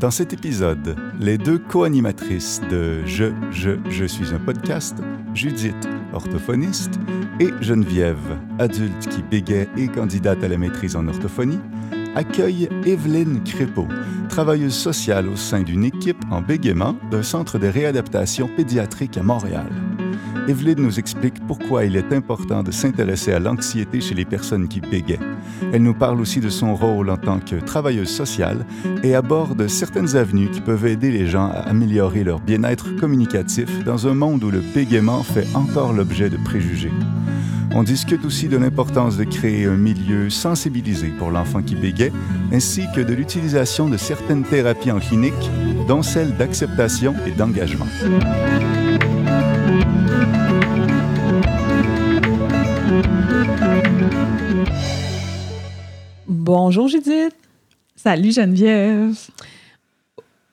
Dans cet épisode, les deux co-animatrices de Je, Je, Je suis un podcast, Judith, orthophoniste, et Geneviève, adulte qui bégaye et candidate à la maîtrise en orthophonie, accueillent Evelyne Crépeau, travailleuse sociale au sein d'une équipe en bégaiement d'un centre de réadaptation pédiatrique à Montréal. Evelyne nous explique pourquoi il est important de s'intéresser à l'anxiété chez les personnes qui bégaient. Elle nous parle aussi de son rôle en tant que travailleuse sociale et aborde certaines avenues qui peuvent aider les gens à améliorer leur bien-être communicatif dans un monde où le bégaiement fait encore l'objet de préjugés. On discute aussi de l'importance de créer un milieu sensibilisé pour l'enfant qui bégait, ainsi que de l'utilisation de certaines thérapies en clinique, dont celle d'acceptation et d'engagement. Bonjour Judith. Salut Geneviève.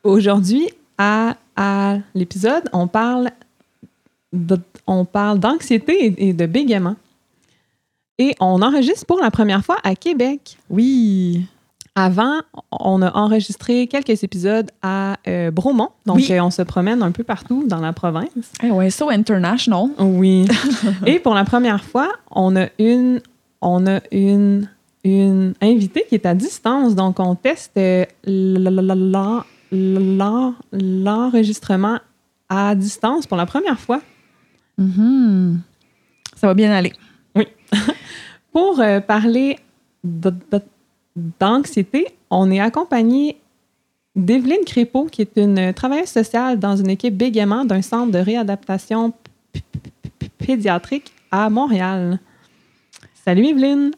Aujourd'hui, à, à l'épisode, on parle de- on parle d'anxiété et, et de bégaiement. Et on enregistre pour la première fois à Québec. Oui. Avant, on a enregistré quelques épisodes à euh, Bromont. Donc, Oui. euh, on se promène un peu partout dans la province. Eh ouais, so international. Oui. Et pour la première fois, on a une, on a une, une invitée qui est à distance. Donc, on teste euh, l'en- l'en- l'enregistrement à distance pour la première fois. Mhm. Ça va bien aller. Pour euh, parler d'anxiété, on est accompagné d'Evelyne Crépeau, qui est une travailleuse sociale dans une équipe bégaiement d'un centre de réadaptation pédiatrique à Montréal. Salut Evelyne!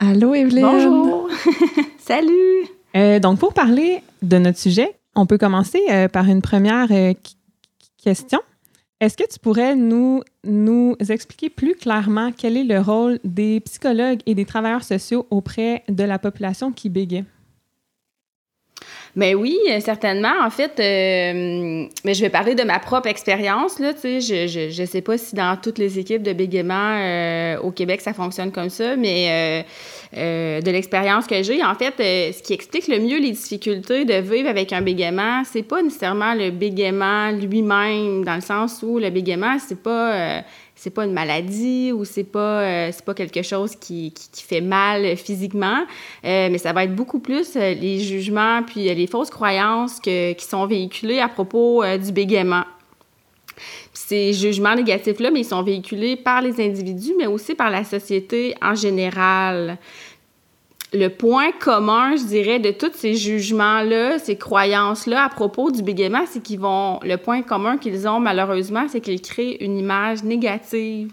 Allô Evelyne. Bonjour. Salut. Euh, donc, pour parler de notre sujet, on peut commencer euh, par une première euh, question. Est-ce que tu pourrais nous, nous expliquer plus clairement quel est le rôle des psychologues et des travailleurs sociaux auprès de la population qui bégaye? Ben oui, euh, certainement. En fait, euh, mais je vais parler de ma propre expérience. Là, tu sais, je, je, je sais pas si dans toutes les équipes de bégaiement euh, au Québec ça fonctionne comme ça, mais euh, de l'expérience que j'ai, en fait, ce qui explique le mieux les difficultés de vivre avec un bégaiement, c'est pas nécessairement le bégaiement lui-même, dans le sens où le bégaiement, c'est pas c'est pas une maladie ou c'est pas euh, c'est pas quelque chose qui, qui, fait mal physiquement, euh, mais ça va être beaucoup plus euh, les jugements puis les fausses croyances que, qui sont véhiculées à propos du bégaiement. Ces jugements négatifs-là, mais ils sont véhiculés par les individus, mais aussi par la société en général. Le point commun, je dirais, de tous ces jugements-là, ces croyances-là à propos du bégaiement, c'est qu'ils vont. Le point commun qu'ils ont, malheureusement, c'est qu'ils créent une image négative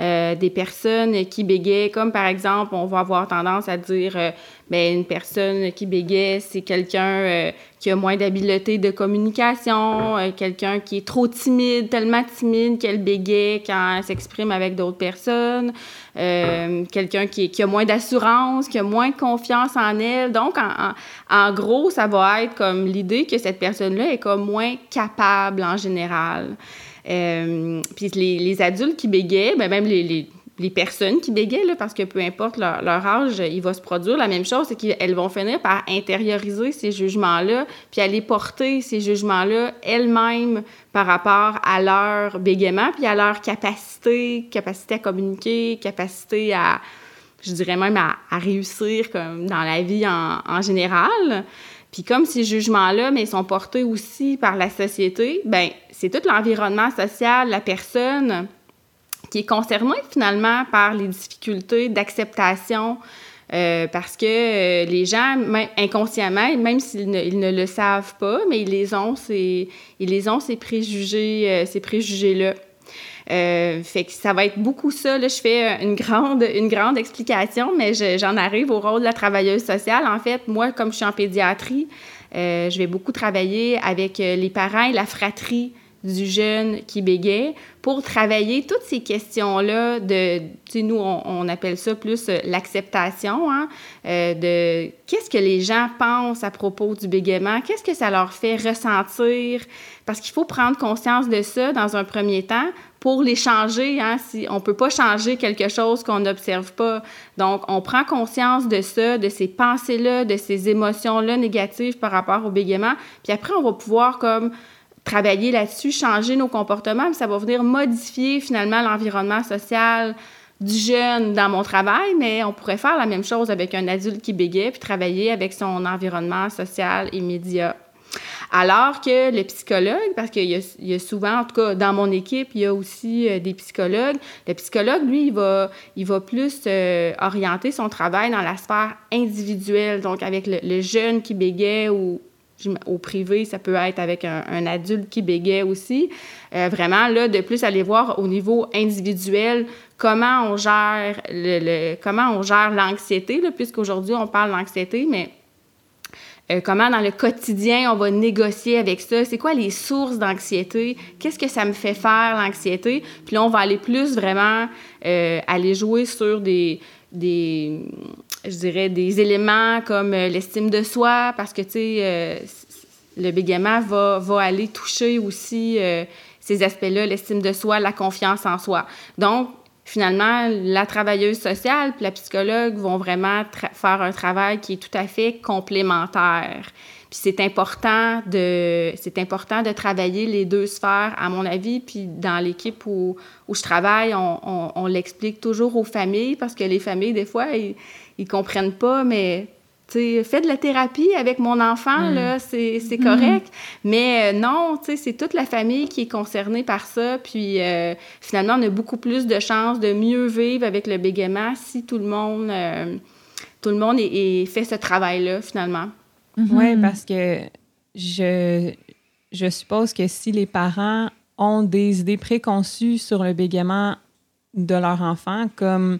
euh, des personnes qui bégaient, comme par exemple, on va avoir tendance à dire euh, ben, une personne qui bégaye, c'est quelqu'un euh, qui a moins d'habileté de communication, euh, quelqu'un qui est trop timide, tellement timide qu'elle bégaye quand elle s'exprime avec d'autres personnes, euh, quelqu'un qui, a moins d'assurance, qui a moins de confiance en elle. Donc, en, gros, ça va être comme l'idée que cette personne-là est comme moins capable en général. Euh, puis les, adultes qui bégaient, ben même les, les personnes qui bégaient, là, parce que peu importe leur, âge, il va se produire la même chose, c'est qu'elles vont finir par intérioriser ces jugements-là, puis aller porter ces jugements-là elles-mêmes par rapport à leur bégaiement, puis à leur capacité, capacité à communiquer, capacité à, je dirais même à, réussir comme dans la vie en, général. Puis comme ces jugements-là, mais sont portés aussi par la société, ben c'est tout l'environnement social, la personne qui est concernée finalement par les difficultés d'acceptation euh, parce que euh, les gens, inconsciemment, même s'ils ne, le savent pas, mais ils les ont ces, ils les ont ces préjugés, euh, ces préjugés-là. Euh, fait que ça va être beaucoup ça. Là, je fais une grande, une grande explication, mais je- j'en arrive au rôle de la travailleuse sociale. En fait, moi, comme je suis en pédiatrie, je vais beaucoup travailler avec les parents et la fratrie du jeune qui bégait pour travailler toutes ces questions-là de, nous, on, appelle ça plus euh, l'acceptation, hein, euh, de qu'est-ce que les gens pensent à propos du bégaiement, qu'est-ce que ça leur fait ressentir, parce qu'il faut prendre conscience de ça dans un premier temps pour les changer. Hein, si, on peut pas changer quelque chose qu'on n'observe pas. Donc, on prend conscience de ça, de ces pensées-là, de ces émotions-là négatives par rapport au bégaiement. Puis après, on va pouvoir comme travailler là-dessus, changer nos comportements, ça va venir modifier finalement l'environnement social du jeune dans mon travail, mais on pourrait faire la même chose avec un adulte qui bégait, puis travailler avec son environnement social immédiat. Alors que le psychologue, parce qu'il y, a souvent, en tout cas dans mon équipe, il y a aussi euh, des psychologues. Le psychologue, lui, il va, il va plus euh, orienter son travail dans la sphère individuelle, donc avec le, jeune qui bégait ou au privé, ça peut être avec un, adulte qui bégait aussi. Euh, vraiment, là, de plus aller voir au niveau individuel comment on gère l'anxiété, puisqu'aujourd'hui, on parle d'anxiété, mais euh, comment dans le quotidien on va négocier avec ça, c'est quoi les sources d'anxiété, qu'est-ce que ça me fait faire l'anxiété, puis là on va aller plus vraiment euh, aller jouer sur des, je dirais des éléments comme euh, l'estime de soi, parce que tu sais le bégaiement va, va aller toucher aussi ces aspects-là, l'estime de soi, la confiance en soi. Donc finalement, la travailleuse sociale et la psychologue vont vraiment faire un travail qui est tout à fait complémentaire. Puis c'est important de c'est important de travailler les deux sphères, à mon avis. Puis dans l'équipe où, où, je travaille, on, on, l'explique toujours aux familles parce que les familles, des fois, ils comprennent pas, mais fais de la thérapie avec mon enfant, mm. là, c'est, mm-hmm. correct. Mais euh, non, c'est toute la famille qui est concernée par ça. Puis euh, finalement, on a beaucoup plus de chances de mieux vivre avec le bégaiement si tout le monde, euh, tout le monde est, fait ce travail-là, finalement. Mm-hmm. Oui, parce que je, je suppose que si les parents ont des idées préconçues sur le bégaiement de leur enfant, comme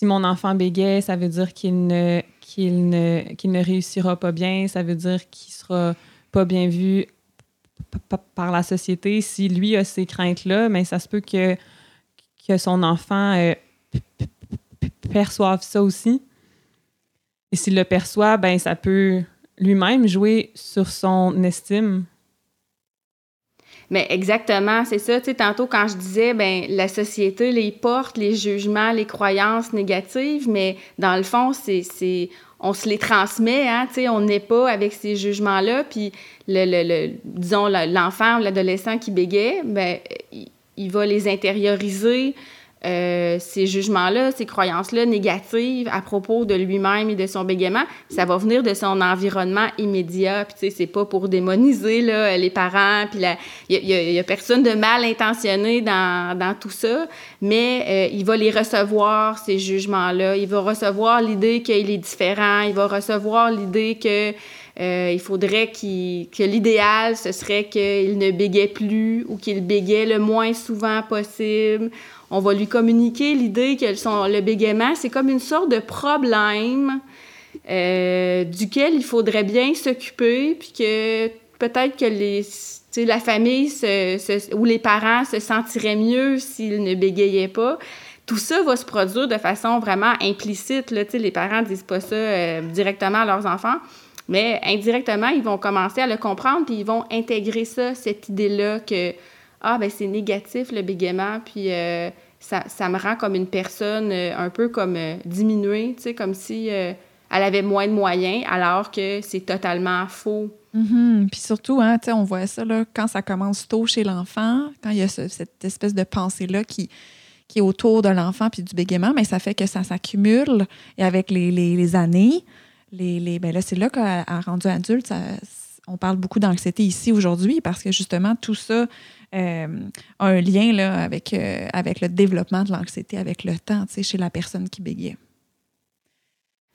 si mon enfant bégait, ça veut dire qu'il ne qu'il ne, réussira pas bien, ça veut dire qu'il sera pas bien vu par la société. Si lui a ces craintes-là, mais ça se peut que, que son enfant euh, perçoive ça aussi. Et s'il le perçoit, ben ça peut lui-même jouer sur son estime. Mais exactement, c'est ça. Tu tantôt, quand je disais, ben la société les porte les jugements, les croyances négatives, mais dans le fond, c'est on se les transmet, hein, tu on n'est pas avec ces jugements-là, puis le, le, le disons l'enfant ou l'adolescent qui bégait, ben il va les intérioriser, euh, ces jugements-là, ces croyances-là négatives à propos de lui-même et de son bégaiement, ça va venir de son environnement immédiat. Puis, tu sais, c'est pas pour démoniser là, les parents. Puis, il y, a personne de mal intentionné dans, dans tout ça, mais euh, il va les recevoir, ces jugements-là. Il va recevoir l'idée qu'il est différent. Il va recevoir l'idée que euh, il faudrait qu'il, que l'idéal, ce serait qu'il ne bégait plus ou qu'il bégait le moins souvent possible on va lui communiquer l'idée que le bégaiement, c'est comme une sorte de problème euh, duquel il faudrait bien s'occuper, puis que peut-être que la famille ou les parents se sentiraient mieux s'ils ne bégayaient pas. Tout ça va se produire de façon vraiment implicite. Là, les parents ne disent pas ça euh, directement à leurs enfants, mais indirectement, ils vont commencer à le comprendre, puis ils vont intégrer ça, cette idée-là que ah, ben c'est négatif le bégaiement, puis euh, ça, ça, me rend comme une personne euh, un peu comme euh, diminuée, tu sais, comme si elle avait moins de moyens, alors que c'est totalement faux. Mm-hmm. Puis surtout, hein, on voit ça là, quand ça commence tôt chez l'enfant, quand il y a cette espèce de pensée-là qui, qui est autour de l'enfant puis du bégaiement, mais ça fait que ça s'accumule et avec les, les, années, les, les, ben là, c'est là qu'à rendu adulte, on parle beaucoup d'anxiété ici aujourd'hui parce que justement, tout ça euh, a un lien euh, avec le développement de l'anxiété avec le temps chez la personne qui bégait.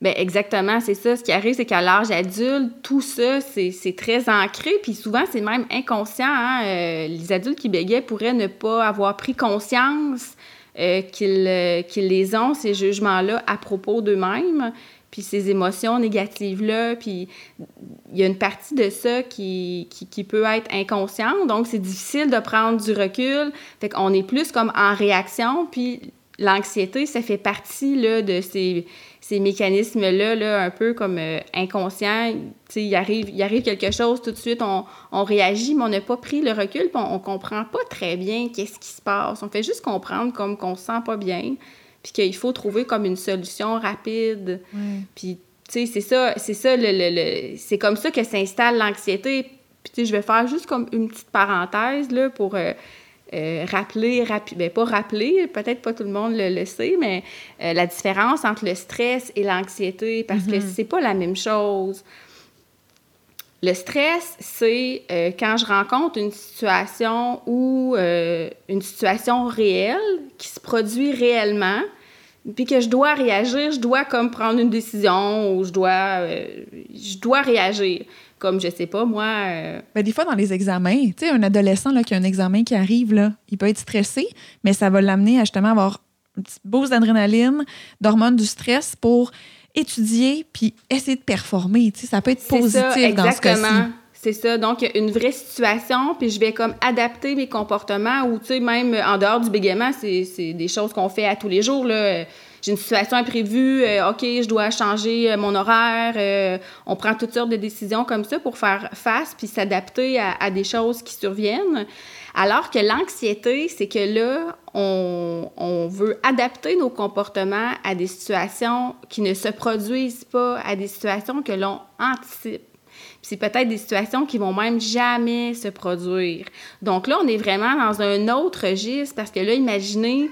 Bien, exactement, c'est ça. Ce qui arrive, c'est qu'à l'âge adulte, tout ça, c'est très ancré, puis souvent, c'est même inconscient. Hein. Euh, les adultes qui bégaient pourraient ne pas avoir pris conscience qu'ils les ont, ces jugements-là, à propos d'eux-mêmes. Puis ces émotions négatives-là, puis il y a une partie de ça qui, qui, peut être inconsciente, donc c'est difficile de prendre du recul, fait qu'on est plus comme en réaction, puis l'anxiété, ça fait partie là, de ces, ces mécanismes-là, là, un peu comme euh, inconscients. Il arrive, il arrive quelque chose, tout de suite, on, on réagit, mais on n'a pas pris le recul, puis on ne comprend pas très bien qu'est-ce qui se passe. On fait juste comprendre comme qu'on se sent pas bien, puis qu'il faut trouver comme une solution rapide. Puis, tu sais, c'est ça, c'est ça, le, le, c'est comme ça que s'installe l'anxiété. Puis, tu sais, je vais faire juste comme une petite parenthèse, là, pour... Euh, euh, rappeler, ben pas rappeler, peut-être pas tout le monde le, sait, mais euh, la différence entre le stress et l'anxiété, parce que mm-hmm. c'est pas la même chose. Le stress, c'est euh, quand je rencontre une situation ou une situation réelle qui se produit réellement, puis que je dois réagir, je dois comme prendre une décision ou je dois, je dois réagir comme je sais pas, moi. Euh, ben, des fois, dans les examens, tu sais, un adolescent là, qui a un examen qui arrive, là, il peut être stressé, mais ça va l'amener à avoir une petite bourse d'adrénaline, d'hormones du stress pour étudier puis essayer de performer. Tu sais, ça peut être positif dans ce cas-ci. C'est ça. Donc, une vraie situation, puis je vais comme adapter mes comportements ou, tu sais, même en dehors du bégaiement, c'est des choses qu'on fait à tous les jours, là j'ai une situation imprévue, euh, OK, je dois changer euh, mon horaire. Euh, on prend toutes sortes de décisions comme ça pour faire face puis s'adapter à, des choses qui surviennent. Alors que l'anxiété, c'est que là, on, veut adapter nos comportements à des situations qui ne se produisent pas, à des situations que l'on anticipe. C'est peut-être des situations qui vont même jamais se produire. Donc là, on est vraiment dans un autre registre parce que là, imaginez,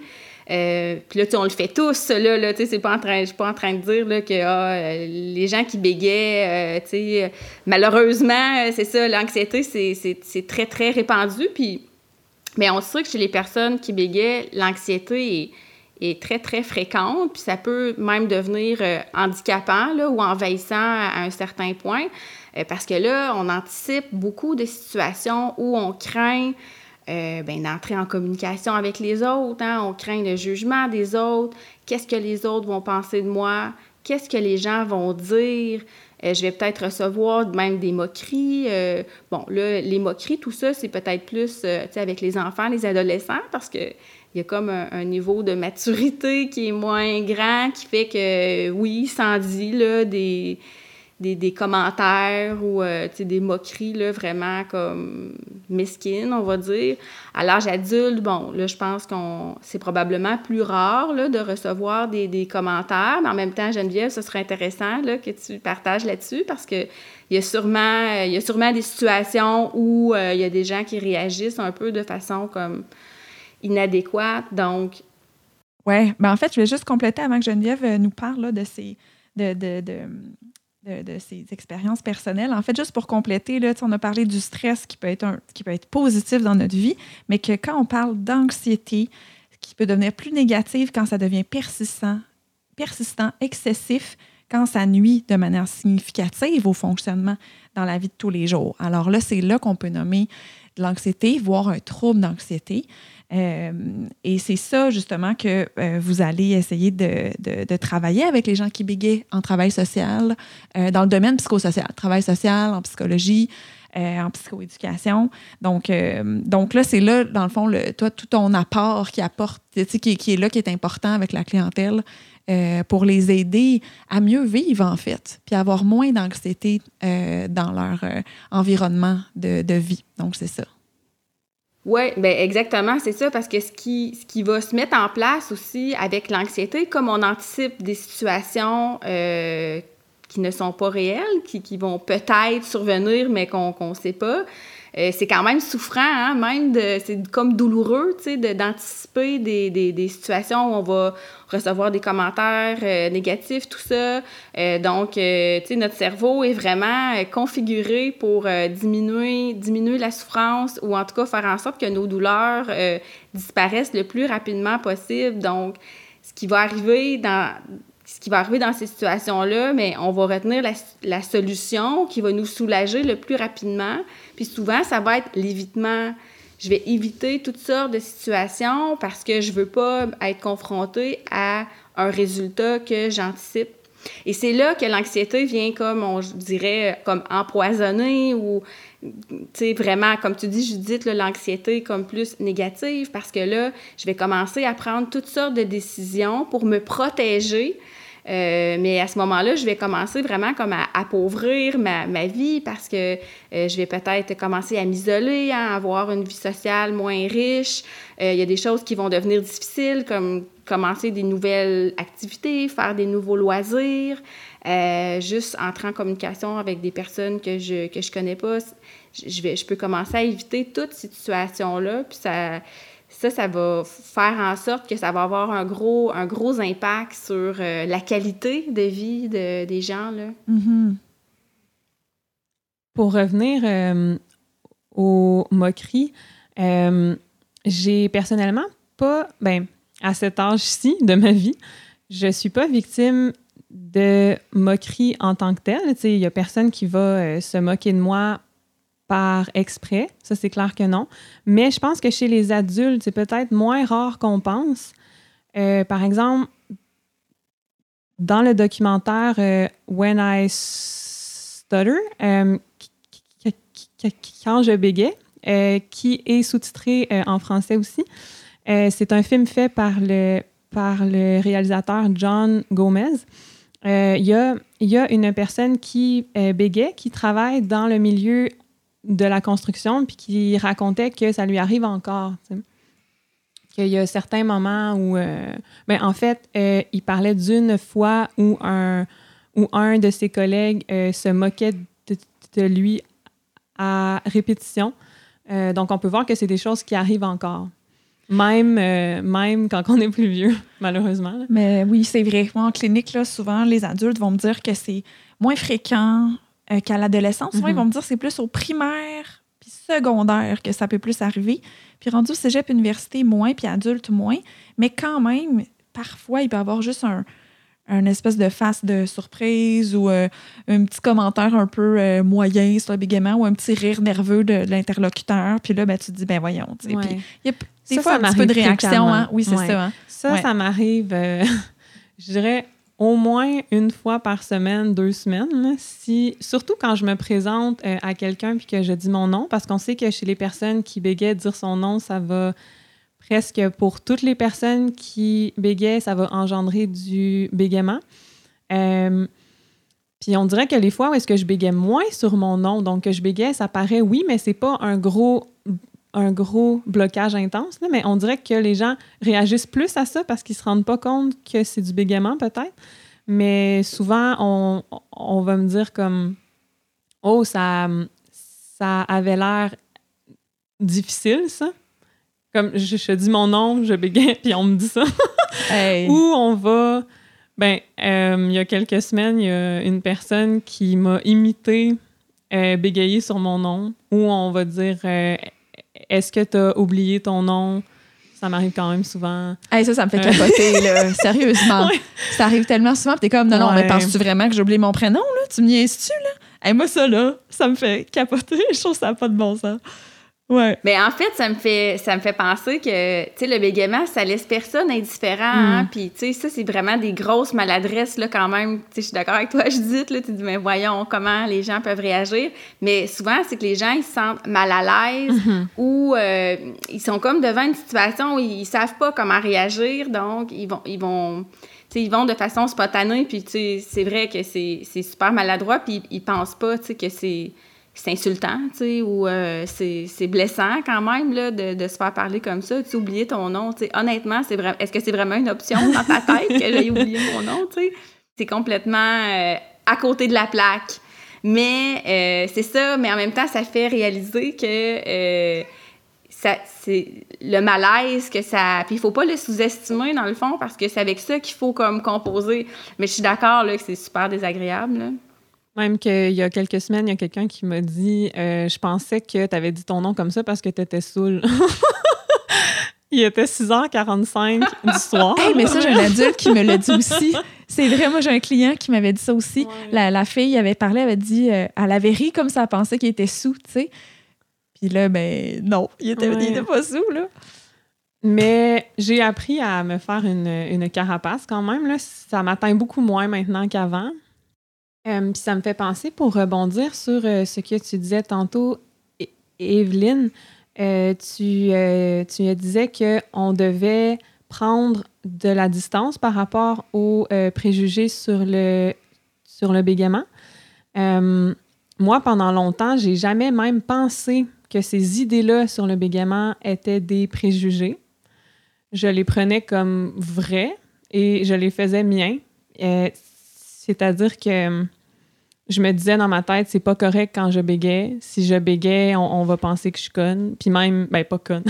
euh, puis là, on le fait tous, là, là en train, je suis pas en train de dire là, que ah, euh, les gens qui bégaient, euh, tu sais, malheureusement, c'est ça, l'anxiété, c'est très, très répandu. Puis, mais on sait que chez les personnes qui bégaient, l'anxiété est, très, très fréquente, puis ça peut même devenir handicapant là, ou envahissant à un certain point, parce que là, on anticipe beaucoup de situations où on craint euh, ben, d'entrer en communication avec les autres. Hein? On craint le jugement des autres. Qu'est-ce que les autres vont penser de moi? Qu'est-ce que les gens vont dire? Euh, je vais peut-être recevoir même des moqueries. Euh, bon, là, les moqueries, tout ça, c'est peut-être plus avec les enfants, les adolescents, parce que il y a comme un, niveau de maturité qui est moins grand, qui fait que, oui, sans dit, là, des, des, commentaires ou euh, des moqueries là, vraiment comme mesquines, on va dire. À l'âge adulte, bon, là, je pense qu'on c'est probablement plus rare là, de recevoir des, des, commentaires, mais en même temps, Geneviève, ce serait intéressant là, que tu partages là-dessus parce que il y a sûrement, il y a sûrement des situations où euh, il y a des gens qui réagissent un peu de façon comme inadéquate. Donc. Oui, ben en fait, je vais juste compléter avant que Geneviève euh, nous parle de ces. de, de de, ses expériences personnelles. En fait, juste pour compléter, là, on a parlé du stress qui peut, être un, qui peut être positif dans notre vie, mais que quand on parle d'anxiété, qui peut devenir plus négative quand ça devient persistant, persistant, excessif, quand ça nuit de manière significative au fonctionnement dans la vie de tous les jours. Alors là, c'est là qu'on peut nommer de l'anxiété, voire un trouble d'anxiété. Euh, et c'est ça, justement, que euh, vous allez essayer de, travailler avec les gens qui bégayent en travail social, euh, dans le domaine psychosocial, travail social, en psychologie, en psychoéducation. Donc, donc là, c'est là, dans le fond, toi, tout ton apport qui apporte, qui, est là, qui est important avec la clientèle. pour les aider à mieux vivre, en fait, puis avoir moins d'anxiété dans leur environnement de vie. Donc, c'est ça. Oui, ben exactement, c'est ça, parce que ce qui, ce qui va se mettre en place aussi avec l'anxiété, comme on anticipe des situations euh, qui ne sont pas réelles, qui, qui vont peut-être survenir, mais qu'on ne sait pas, euh, c'est quand même souffrant, hein? même de, c'est comme douloureux, tu sais, d'anticiper des, des, situations où on va recevoir des commentaires euh, négatifs, tout ça. Euh, donc, tu sais, notre cerveau est vraiment configuré pour diminuer, diminuer la souffrance ou en tout cas faire en sorte que nos douleurs disparaissent le plus rapidement possible. Donc, ce qui va arriver dans ce qui va arriver dans ces situations-là, mais on va retenir la, la, solution qui va nous soulager le plus rapidement. Puis souvent, ça va être l'évitement. Je vais éviter toutes sortes de situations parce que je veux pas être confrontée à un résultat que j'anticipe. Et c'est là que l'anxiété vient comme, on dirait, comme empoisonner ou, tu sais, vraiment, comme tu dis, Judith, l'anxiété comme plus négative parce que là, je vais commencer à prendre toutes sortes de décisions pour me protéger euh, mais à ce moment-là, je vais commencer vraiment comme à appauvrir ma, vie parce que euh, je vais peut-être commencer à m'isoler, à avoir une vie sociale moins riche. Euh, il y a des choses qui vont devenir difficiles, comme commencer des nouvelles activités, faire des nouveaux loisirs, juste entrer en communication avec des personnes que je que je connais pas. Je, vais, je peux commencer à éviter toutes ces situations-là, puis ça ça, ça va faire en sorte que ça va avoir un gros, un gros impact sur euh, la qualité de vie de, des gens. Là. Mm-hmm. Pour revenir euh, aux moqueries, euh, j'ai personnellement pas, ben, à cet âge-ci de ma vie, je suis pas victime de moqueries en tant que telle. Il n'y a personne qui va se moquer de moi par exprès. Ça, c'est clair que non. Mais je pense que chez les adultes, c'est peut-être moins rare qu'on pense. Euh, par exemple, dans le documentaire euh, When I Stutter, euh, quand je bégais, qui est sous-titré en français aussi, c'est un film fait par le, par le réalisateur John Gomez. Il y, a, y, a, une personne qui bégait, qui travaille dans le milieu de la construction, puis qui racontait que ça lui arrive encore. Qu'il y a certains moments où. Euh, ben, en fait, euh, il parlait d'une fois où un, un de ses collègues euh, se moquait de, lui à répétition. donc, on peut voir que c'est des choses qui arrivent encore. Même, même quand on est plus vieux, malheureusement. Mais oui, c'est vrai. En clinique, là, souvent, les adultes vont me dire que c'est moins fréquent euh, qu'à l'adolescence. Moi, ils mhm. vont me dire que c'est plus au primaire puis secondaire que ça peut plus arriver. Puis rendu au cégep, université, moins, puis adulte, moins. Mais quand même, parfois, il peut y avoir juste un, un espèce de face de surprise ou euh, un petit commentaire un peu euh, moyen sur le bégaiement ou un petit rire nerveux de, l'interlocuteur. Puis là, ben, tu te dis, ben voyons. Puis il y a des fois un petit peu de réaction. Hein? Oui, c'est ça. Hein? Ça, ça m'arrive, je dirais, au moins une fois par semaine, deux semaines, si, surtout quand je me présente euh, à quelqu'un puis que je dis mon nom, parce qu'on sait que chez les personnes qui bégayent, dire son nom, ça va presque pour toutes les personnes qui bégayent, ça va engendrer du bégaiement. Euh, puis on dirait que les fois où est-ce que je bégaye moins sur mon nom, donc que je bégaye, ça paraît oui, mais c'est pas un gros un gros blocage intense, mais on dirait que les gens réagissent plus à ça parce qu'ils se rendent pas compte que c'est du bégaiement peut-être. Mais souvent, on, on, va me dire comme Oh, ça, ça avait l'air difficile, ça. Comme je, je, dis mon nom, je bégaye, puis on me dit ça. Ou on va. Ben, euh, il y a quelques semaines, il y a une personne qui m'a imité euh, bégayer sur mon nom, ou on va dire euh, est-ce que tu as oublié ton nom? Ça m'arrive quand même souvent. ça, ça me fait euh, capoter, là. Sérieusement. Ça arrive tellement souvent. T'es comme, non, non, mais penses-tu vraiment que j'ai oublié mon prénom, là? Tu me niaises-tu, là? Et moi, ça, là, ça me fait capoter. Je trouve ça n'a pas de bon sens. Ouais. Mais en fait, ça me fait ça me fait penser que tu sais le bégaiement, ça laisse personne indifférent hein. Mm. Puis tu sais ça c'est vraiment des grosses maladresses là quand même. Tu sais je suis d'accord avec toi, Judith là, tu dis mais voyons comment les gens peuvent réagir. Mais souvent c'est que les gens ils se sentent mal à l'aise mm-hmm. ou euh, ils sont comme devant une situation où ils savent pas comment réagir, donc ils vont ils vont ils vont de façon spontanée, puis c'est vrai que c'est super maladroit, puis ils pensent pas que c'est c'est insultant, tu sais, ou euh, c'est blessant quand même là, de, de, se faire parler comme ça. Tu oublier ton nom, tu sais. Honnêtement, c'est. Est-ce que c'est vraiment une option dans ta tête que j'ai oublié mon nom, tu sais? C'est complètement euh, à côté de la plaque. Mais euh, c'est ça, mais en même temps, ça fait réaliser que c'est le malaise que ça. Puis il faut pas le sous-estimer dans le fond parce que c'est avec ça qu'il faut comme composer. Mais je suis d'accord là, que c'est super désagréable. Là. Même qu'il y a quelques semaines, il y a quelqu'un qui m'a dit euh, Je pensais que tu avais dit ton nom comme ça parce que tu étais saoul. il était 6h45 du soir. hey, mais ça, j'ai un adulte qui me l'a dit aussi. C'est vrai, moi, j'ai un client qui m'avait dit ça aussi. La, la, fille avait parlé, elle avait dit euh, Elle avait ri comme ça, elle pensait qu'il était sous, tu sais. Puis là, ben non, il était, il était pas sous, là. Mais j'ai appris à me faire une, une carapace quand même. Là. Ça m'atteint beaucoup moins maintenant qu'avant. Euh, ça me fait penser, pour rebondir sur euh, ce que tu disais tantôt, Evelyne, euh, tu, tu disais qu'on devait prendre de la distance par rapport aux préjugés sur le, sur le bégaiement. Moi, pendant longtemps, j'ai jamais même pensé que ces idées-là sur le bégaiement étaient des préjugés. Je les prenais comme vrais et je les faisais miens. Euh, C'est-à-dire que hum, je me disais dans ma tête, c'est pas correct quand je bégais. Si je bégais, on, on va penser que je suis conne. Puis même, ben pas conne,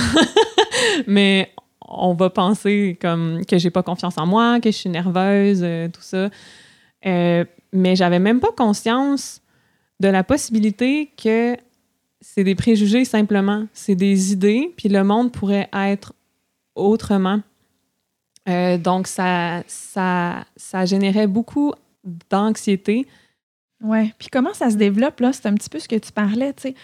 mais on va penser comme que j'ai pas confiance en moi, que je suis nerveuse, euh, tout ça. Euh, mais j'avais même pas conscience de la possibilité que c'est des préjugés simplement, c'est des idées, puis le monde pourrait être autrement. Euh, donc ça, ça, ça générait beaucoup d'anxiété. Oui. Puis comment ça se développe, là? C'est un petit peu ce que tu parlais, tu sais.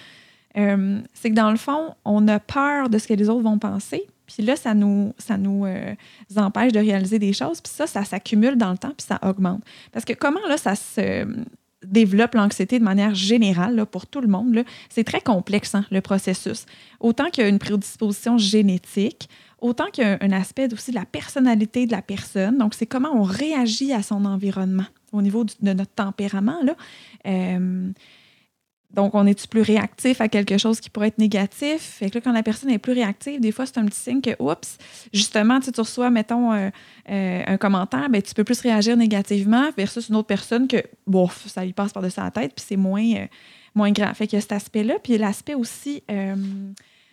Euh, c'est que dans le fond, on a peur de ce que les autres vont penser. Puis là, ça nous, ça nous euh, empêche de réaliser des choses. Puis ça, ça s'accumule dans le temps, puis ça augmente. Parce que comment, là, ça se développe l'anxiété de manière générale pour tout le monde, c'est très complexe, hein, le processus. Autant qu'il y a une prédisposition génétique, autant qu'il y a un aspect aussi de la personnalité de la personne. Donc, c'est comment on réagit à son environnement au niveau de notre tempérament. Là. Euh, donc, on est-tu plus réactif à quelque chose qui pourrait être négatif? Fait que là, quand la personne est plus réactive, des fois, c'est un petit signe que, oups, justement, tu reçois, mettons, euh, euh, un commentaire, ben, tu peux plus réagir négativement versus une autre personne que, bon, ça lui passe par-dessus la tête, puis c'est moins, moins grand. Fait qu'il y a cet aspect-là. Puis l'aspect aussi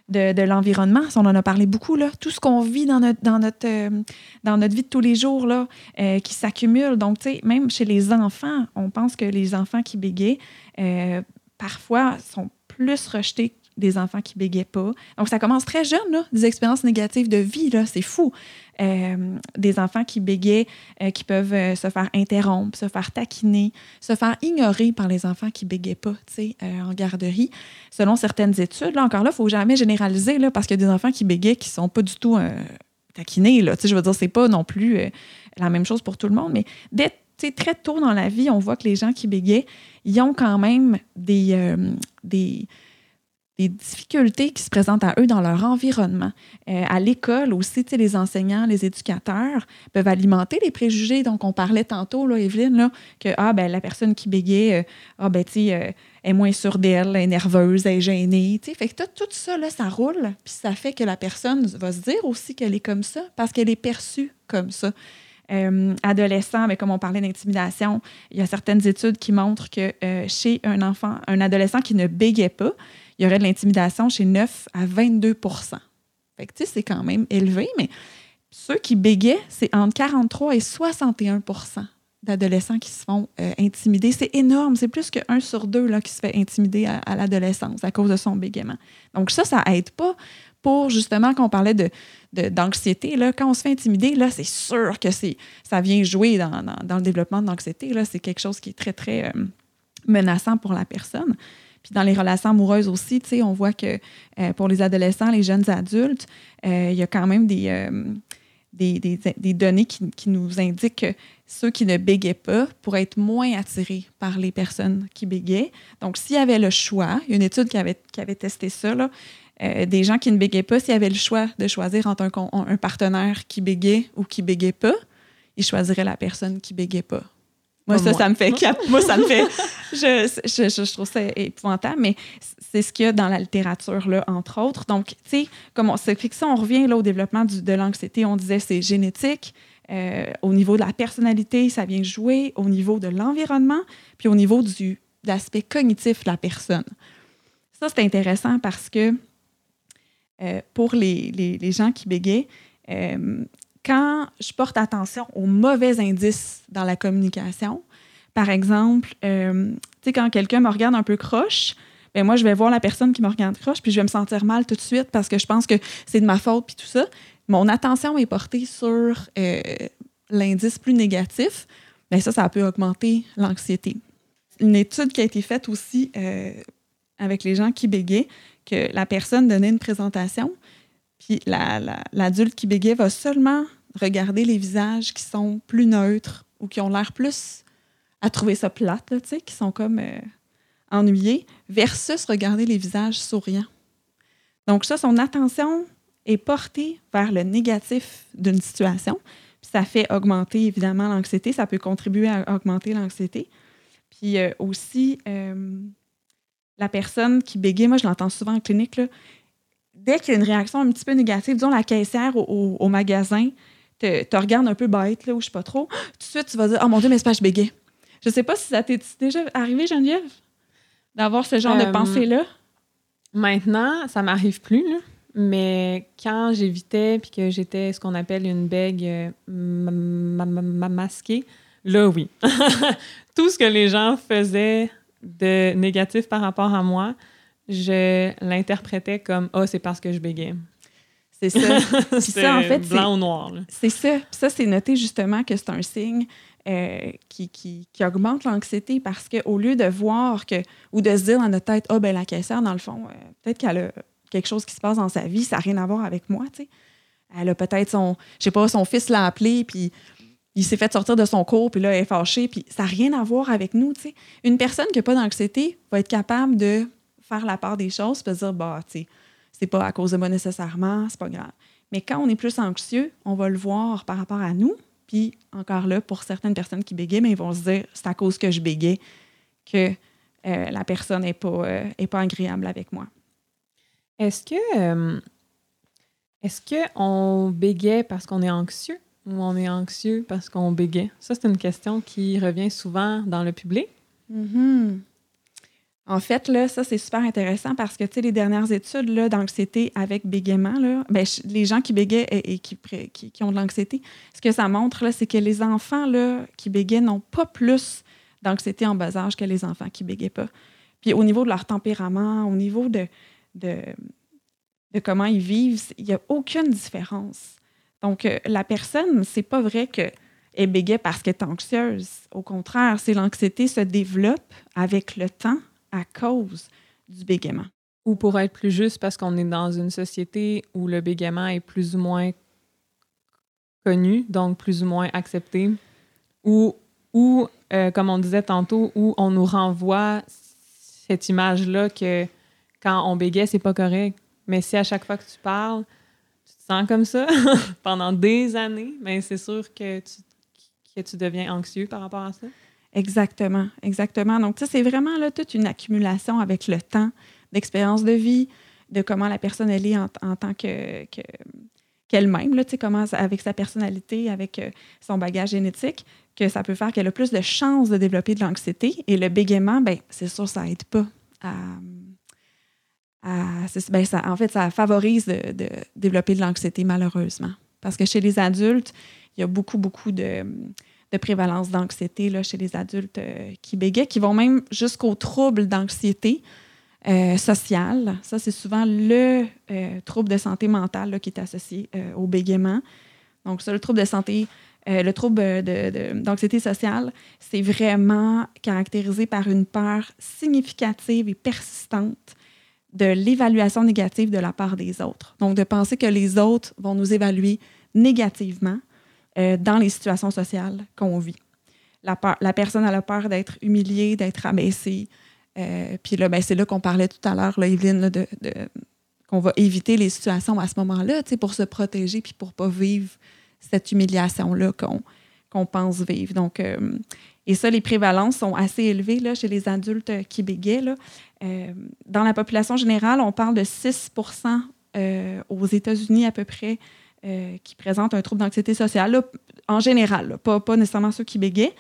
de, de l'environnement, on en a parlé beaucoup, là. Tout ce qu'on vit dans notre, dans, notre, euh, dans notre vie de tous les jours, là, euh, qui s'accumule. Donc, tu sais, même chez les enfants, on pense que les enfants qui bégayent, euh, parfois, sont plus rejetés des enfants qui bégaient pas. Donc, ça commence très jeune, là, des expériences négatives de vie, là, c'est fou. Euh, des enfants qui bégaient, euh, qui peuvent euh, se faire interrompre, se faire taquiner, se faire ignorer par les enfants qui bégaient pas, tu sais, euh, en garderie. Selon certaines études, là, encore là, il faut jamais généraliser, là, parce qu'il y a des enfants qui bégaient qui sont pas du tout taquinés, là. Tu sais, je veux dire, c'est pas non plus la même chose pour tout le monde, mais dès très tôt dans la vie, on voit que les gens qui bégaient, ils ont quand même des, des, des difficultés qui se présentent à eux dans leur environnement. Euh, à l'école aussi, les enseignants, les éducateurs peuvent alimenter les préjugés. Donc, on parlait tantôt, là, Evelyne, là, que ah, ben, la personne qui bégait, euh, ah, ben, euh, est moins sûre d'elle, elle est nerveuse, est gênée. tu sais. Fait que tout, ça, là, ça roule. Puis ça fait que la personne va se dire aussi qu'elle est comme ça parce qu'elle est perçue comme ça. Euh, adolescent, mais comme on parlait d'intimidation, il y a certaines études qui montrent que euh, chez un enfant, un adolescent qui ne bégait pas, il y aurait de l'intimidation chez 9 à 22% Fait que, tu sais, c'est quand même élevé, mais ceux qui bégaient, c'est entre 43 et 61% d'adolescents qui se font euh, intimider. C'est énorme. C'est plus qu'un sur deux là, qui se fait intimider à, l'adolescence à cause de son bégaiement. Donc ça, ça aide pas pour justement, quand on parlait de, d'anxiété, quand on se fait intimider, là, c'est sûr que ça vient jouer dans, dans- le développement de l'anxiété. C'est quelque chose qui est très, très euh, menaçant pour la personne. Puis dans les relations amoureuses aussi, on voit que euh, pour les adolescents, les jeunes adultes, euh, il y a quand même des, euh, données qui, nous indiquent que ceux qui ne bégaient pas pourraient être moins attirés par les personnes qui bégaient. Donc, s'il y avait le choix, il y a une étude qui avait, testé ça, des gens qui ne bégaient pas, s'il y avait le choix de choisir entre un, un partenaire qui bégait ou qui bégait pas, ils choisiraient la personne qui bégait pas. Moi, ça, moi. ça me fait cap. Moi, ça me fait. Je, je, je- je trouve ça épouvantable, mais c'est ce qu'il y a dans la littérature, là, entre autres. Donc, tu sais, comme on, fait que ça, on revient là, au développement du- de l'anxiété. On disait c'est génétique. euh, au niveau de la personnalité, ça vient jouer. Au niveau de l'environnement, puis au niveau du, de l'aspect cognitif de la personne. Ça, c'est intéressant parce que euh, pour les, les- les gens qui bégaient, euh, quand je porte attention aux mauvais indices dans la communication, par exemple, euh, tu sais, quand quelqu'un me regarde un peu croche, ben moi, je vais voir la personne qui me regarde croche, puis je vais me sentir mal tout de suite parce que je pense que c'est de ma faute, puis tout ça. Mon attention est portée sur euh, l'indice plus négatif. Bien, ça, ça peut augmenter l'anxiété. Une étude qui a été faite aussi euh, avec les gens qui bégaient, que la personne donnait une présentation, Puis l'adulte qui bégaye va seulement regarder les visages qui sont plus neutres ou qui ont l'air plus à trouver ça plate, là, qui sont comme euh, ennuyés, versus regarder les visages souriants. Donc ça, son attention est portée vers le négatif d'une situation. Ça fait augmenter évidemment l'anxiété, ça peut contribuer à augmenter l'anxiété. Puis euh, aussi, euh, la personne qui bégaye, moi je l'entends souvent en clinique, dès qu'il y a une réaction un petit peu négative, disons la caissière au, magasin, te, te, regarde un peu bête, là, ou je sais pas trop, tout de suite tu vas dire Oh mon Dieu, mais c'est pas je bégaye. Je sais pas si ça t'est déjà arrivé, Geneviève, d'avoir ce genre de euh, pensée-là. Maintenant, ça m'arrive plus, mais quand j'évitais puis que j'étais ce qu'on appelle une bègue euh, masquée, là, oui. Tout ce que les gens faisaient de négatif par rapport à moi, je l'interprétais comme Ah, oh, c'est parce que je bégayais. C'est ça. ça, en fait, blanc ou noir. C'est ça. ça, c'est noté justement que c'est un signe euh, qui, qui, qui, augmente l'anxiété parce qu'au lieu de voir que, ou de se dire dans notre tête, ah, oh, ben la caissière, dans le fond, euh, peut-être qu'elle a quelque chose qui se passe dans sa vie, ça n'a rien à voir avec moi, tu sais. Elle a peut-être son, je sais pas, son fils l'a appelé, puis il s'est fait sortir de son cours, puis là, elle est fâchée, puis ça n'a rien à voir avec nous, tu sais. Une personne qui n'a pas d'anxiété va être capable de faire la part des choses, puis dire, bah, tu sais, c'est pas à cause de moi nécessairement, c'est pas grave. Mais quand on est plus anxieux, on va le voir par rapport à nous. Puis encore là, pour certaines personnes qui bégayent, mais ils vont se dire c'est à cause que je bégaye que euh, la personne n'est pas, euh, pas agréable avec moi. Est-ce que euh, est-ce qu'on bégaye parce qu'on est anxieux ou on est anxieux parce qu'on bégaye? Ça, c'est une question qui revient souvent dans le public. Mm-hmm. En fait, là, ça, c'est super intéressant parce que, tu sais, les dernières études d'anxiété avec bégaiement, là, ben, les gens qui bégayent et, qui, ont de l'anxiété, ce que ça montre, c'est que les enfants là, qui bégayent n'ont pas plus d'anxiété en bas âge que les enfants qui bégayent pas. Puis au niveau de leur tempérament, au niveau de, de, comment ils vivent, il n'y a aucune différence. Donc, euh, la personne, c'est pas vrai que elle parce qu'elle est anxieuse. Au contraire, c'est l'anxiété se développe avec le temps, à cause du bégaiement. Ou pour être plus juste, parce qu'on est dans une société où le bégaiement est plus ou moins connu, donc plus ou moins accepté, ou, ou euh, comme on disait tantôt, où on nous renvoie cette image-là que quand on bégaye, c'est pas correct. Mais si à chaque fois que tu parles, tu te sens comme ça pendant des années, mais c'est sûr que tu, que tu deviens anxieux par rapport à ça. Exactement, exactement. Donc, ça, c'est vraiment là, toute une accumulation avec le temps, d'expérience de vie, de comment la personne elle est en, tant que, qu'elle-même, avec sa personnalité, avec euh, son bagage génétique, que ça peut faire qu'elle a plus de chances de développer de l'anxiété. Et le bégaiement, ben, c'est sûr, ça n'aide pas à. Ben, ça, en fait, ça favorise de développer de l'anxiété, malheureusement. Parce que chez les adultes, il y a beaucoup, beaucoup de de prévalence d'anxiété chez les adultes euh, qui bégayent, qui vont même jusqu'aux troubles d'anxiété euh, sociale. Ça, c'est souvent le euh, trouble de santé mentale qui est associé au bégaiement. Donc, ça, le trouble de santé, le trouble d'anxiété sociale, c'est vraiment caractérisé par une peur significative et persistante de l'évaluation négative de la part des autres. Donc, de penser que les autres vont nous évaluer négativement euh, dans les situations sociales qu'on vit. La, la, personne a la peur d'être humiliée, d'être abaissée. Euh, puis là, ben, c'est là qu'on parlait tout à l'heure, Evelyne, de, qu'on va éviter les situations à ce moment-là, pour se protéger puis pour ne pas vivre cette humiliation-là qu'on, qu'on pense vivre. Donc, euh, et ça, les prévalences sont assez élevées là, chez les adultes qui bégayent. Là. dans la population générale, on parle de 6% aux États-Unis à peu près euh, qui présentent un trouble d'anxiété sociale, en général, pas, pas, nécessairement ceux qui bégayent.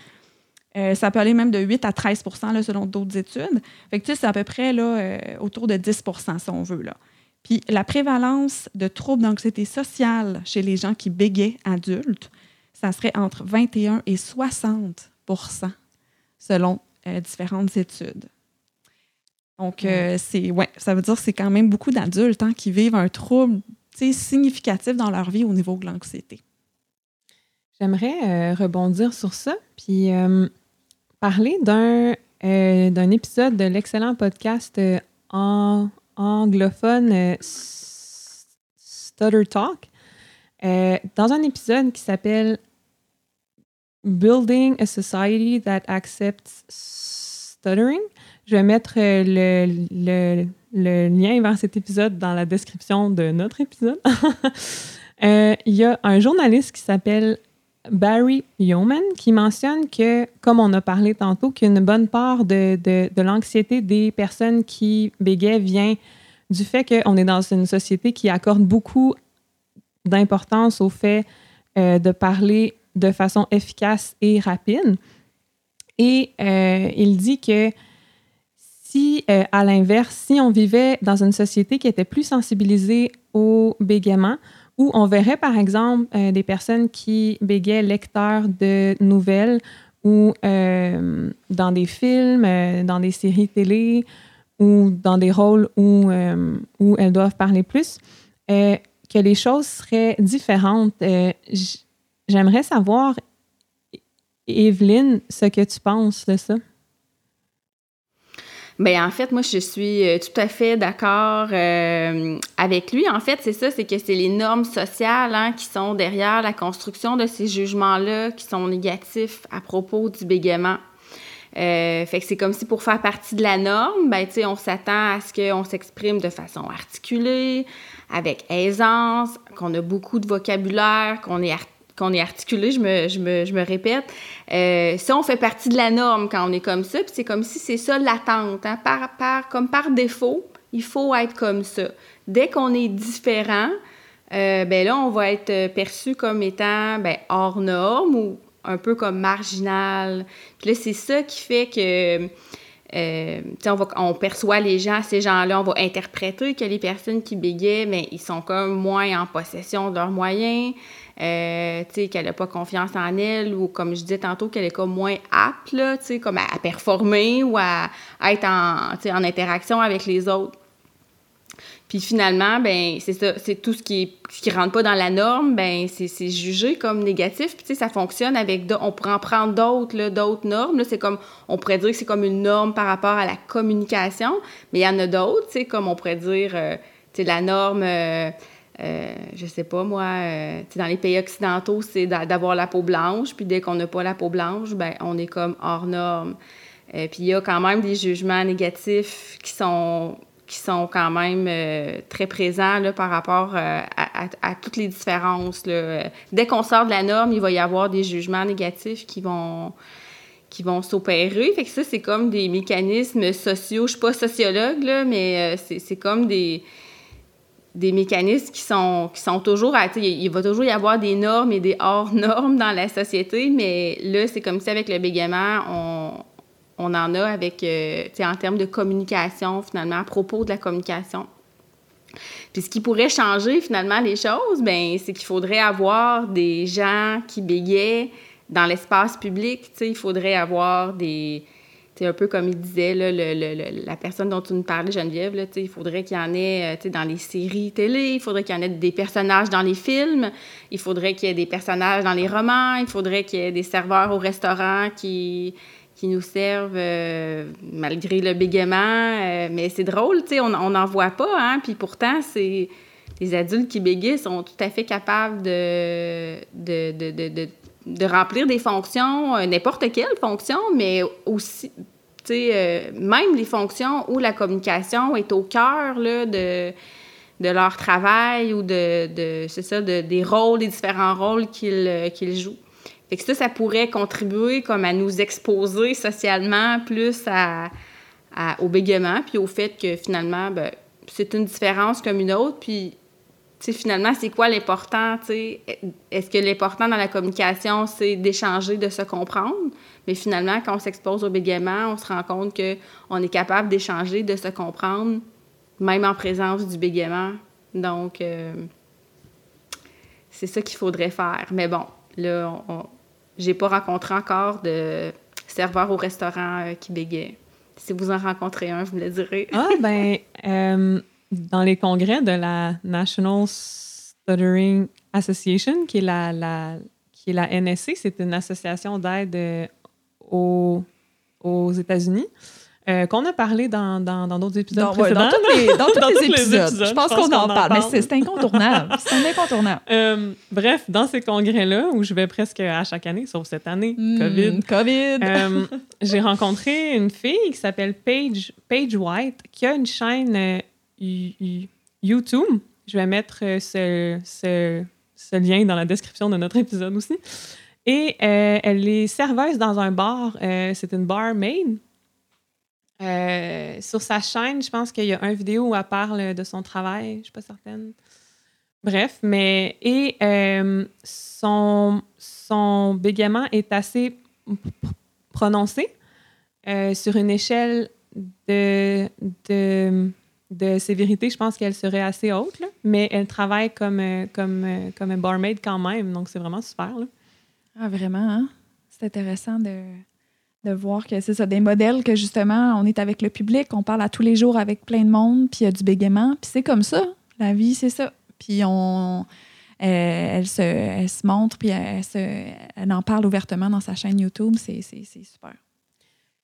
Euh, ça peut aller même de 8 à 13% selon d'autres études. Fait que, c'est à peu près là, euh, autour de 10% si on veut. Là. Puis la prévalence de troubles d'anxiété sociale chez les gens qui bégayent adultes, ça serait entre 21 et 60% selon différentes études. Donc, c'est ouais, ça veut dire que c'est quand même beaucoup d'adultes hein, qui vivent un trouble significatif dans leur vie au niveau de l'anxiété. J'aimerais euh, rebondir sur ça, puis euh, parler d'un euh, d'un épisode de l'excellent podcast anglophone Stutter Talk, dans un épisode qui s'appelle Building a Society that Accepts Stuttering. Je vais mettre le, le lien vers cet épisode dans la description de notre épisode. Euh, il y a un journaliste qui s'appelle Barry Yeoman qui mentionne que, comme on a parlé tantôt, qu'une bonne part de, l'anxiété des personnes qui bégayent vient du fait qu'on est dans une société qui accorde beaucoup d'importance au fait euh, de parler de façon efficace et rapide. Et euh, il dit que si, euh, à l'inverse, si on vivait dans une société qui était plus sensibilisée au bégaiement, où on verrait par exemple des personnes qui bégaient lecteurs de nouvelles ou dans des films, dans des séries télé ou dans des rôles où, où elles doivent parler plus, que les choses seraient différentes. Euh, j'aimerais savoir, Evelyne, ce que tu penses de ça. Bien, en fait, moi, je suis euh, tout à fait d'accord euh, avec lui. En fait, c'est ça, c'est que c'est les normes sociales hein, qui sont derrière la construction de ces jugements-là qui sont négatifs à propos du bégaiement. fait que c'est comme si pour faire partie de la norme, ben, on s'attend à ce qu'on s'exprime de façon articulée, avec aisance, qu'on a beaucoup de vocabulaire, qu'on est, qu'on est articulé, je me, je me, je me répète. Euh, ça, on fait partie de la norme quand on est comme ça, puis c'est comme si c'est ça l'attente. Hein? Par, par, comme par défaut, il faut être comme ça. Dès qu'on est différent, euh, ben là, on va être perçu comme étant ben, hors norme ou un peu comme marginal. Puis là, c'est ça qui fait que euh, on, perçoit les gens, ces gens-là, on va interpréter que les personnes qui bégaient, mais ils sont comme moins en possession de leurs moyens, euh, qu'elle n'a pas confiance en elle, ou comme je disais tantôt, qu'elle est comme moins apte, là, comme à, performer ou à, être en, en interaction avec les autres. Puis finalement, ben c'est ça, c'est tout ce qui ne qui rentre pas dans la norme, ben c'est jugé comme négatif. Puis tu sais, ça fonctionne avec on pourrait en prendre d'autres d'autres normes. C'est comme on pourrait dire que c'est comme une norme par rapport à la communication, mais il y en a d'autres, tu sais, comme on pourrait dire, euh, tu sais, la norme. Euh, euh, je sais pas moi, euh, dans les pays occidentaux, c'est d'avoir la peau blanche, puis dès qu'on n'a pas la peau blanche, ben on est comme hors norme. puis il y a quand même des jugements négatifs qui sont qui sont quand même euh, très présents là, par rapport euh, à, toutes les différences. Dès qu'on sort de la norme, il va y avoir des jugements négatifs qui vont qui vont s'opérer. Fait que ça, c'est comme des mécanismes sociaux. Je suis pas sociologue, là, mais euh, c'est comme des, des mécanismes qui sont, qui sont toujours... À, il va toujours y avoir des normes et des hors-normes dans la société, mais là, c'est comme si avec le bégaiement, on on en a avec, euh, en termes de communication, finalement, à propos de la communication. Puis ce qui pourrait changer finalement les choses, ben c'est qu'il faudrait avoir des gens qui bégaient dans l'espace public. Il faudrait avoir des. un peu comme il disait, là, la personne dont tu nous parlais, Geneviève, là, il faudrait qu'il y en ait euh, dans les séries télé, il faudrait qu'il y en ait des personnages dans les films, il faudrait qu'il y ait des personnages dans les romans, il faudrait qu'il y ait des serveurs au restaurant qui, qui nous servent euh, malgré le bégaiement. Euh, mais c'est drôle, tu sais, on n'en voit pas, hein? Puis pourtant, c'est les adultes qui bégayent sont tout à fait capables de, de, de, de, de remplir des fonctions, euh, n'importe quelle fonction, mais aussi, tu sais, même les fonctions où la communication est au cœur là, de, de leur travail ou de, c'est ça, de, des rôles, des différents rôles qu'ils qu'ils jouent. Fait que ça, ça pourrait contribuer comme à nous exposer socialement plus à, au bégaiement, puis au fait que finalement, ben, c'est une différence comme une autre, puis finalement, c'est quoi l'important? Est-ce que l'important dans la communication, c'est d'échanger, de se comprendre? Mais finalement, quand on s'expose au bégaiement, on se rend compte qu'on est capable d'échanger, de se comprendre, même en présence du bégaiement. Donc, euh, c'est ça qu'il faudrait faire. Mais bon, là, on, j'ai pas rencontré encore de serveur au restaurant euh, qui bégait. Si vous en rencontrez un, vous me le direz. ah, ben, euh, dans les congrès de la National Stuttering Association, qui est la, la qui est la NSC, c'est une association d'aide euh, aux, aux États-Unis. Euh, qu'on a parlé dans, dans, dans d'autres épisodes Dans, ouais, précédents. dans tous les, dans tous Dans les épisodes. Je pense qu'on en parle, mais c'est incontournable. C'est incontournable. Euh, bref, dans ces congrès-là, où je vais presque à chaque année, sauf cette année, Hmm, COVID, COVID. euh, j'ai rencontré une fille qui s'appelle Paige, Paige White, qui a une chaîne You- You- YouTube. Je vais mettre ce, ce- ce lien dans la description de notre épisode aussi. Et elle est serveuse dans un bar. c'est une barmaid. Euh, sur sa chaîne, je pense qu'il y a une vidéo où elle parle de son travail. Je ne suis pas certaine. Bref, mais. Et euh, son, son bégaiement est assez prononcé euh, sur une échelle de, de, de sévérité. Je pense qu'elle serait assez haute, là, mais elle travaille comme, comme, comme un barmaid quand même. Donc, c'est vraiment super. Là. Ah, vraiment, hein? C'est intéressant de, de voir que c'est ça, des modèles que justement, on est avec le public, on parle à tous les jours avec plein de monde, puis il y a du bégaiement, puis c'est comme ça. La vie, c'est ça. Puis on. elle, se, se montre, puis elle, se, elle en parle ouvertement dans sa chaîne YouTube. C'est super.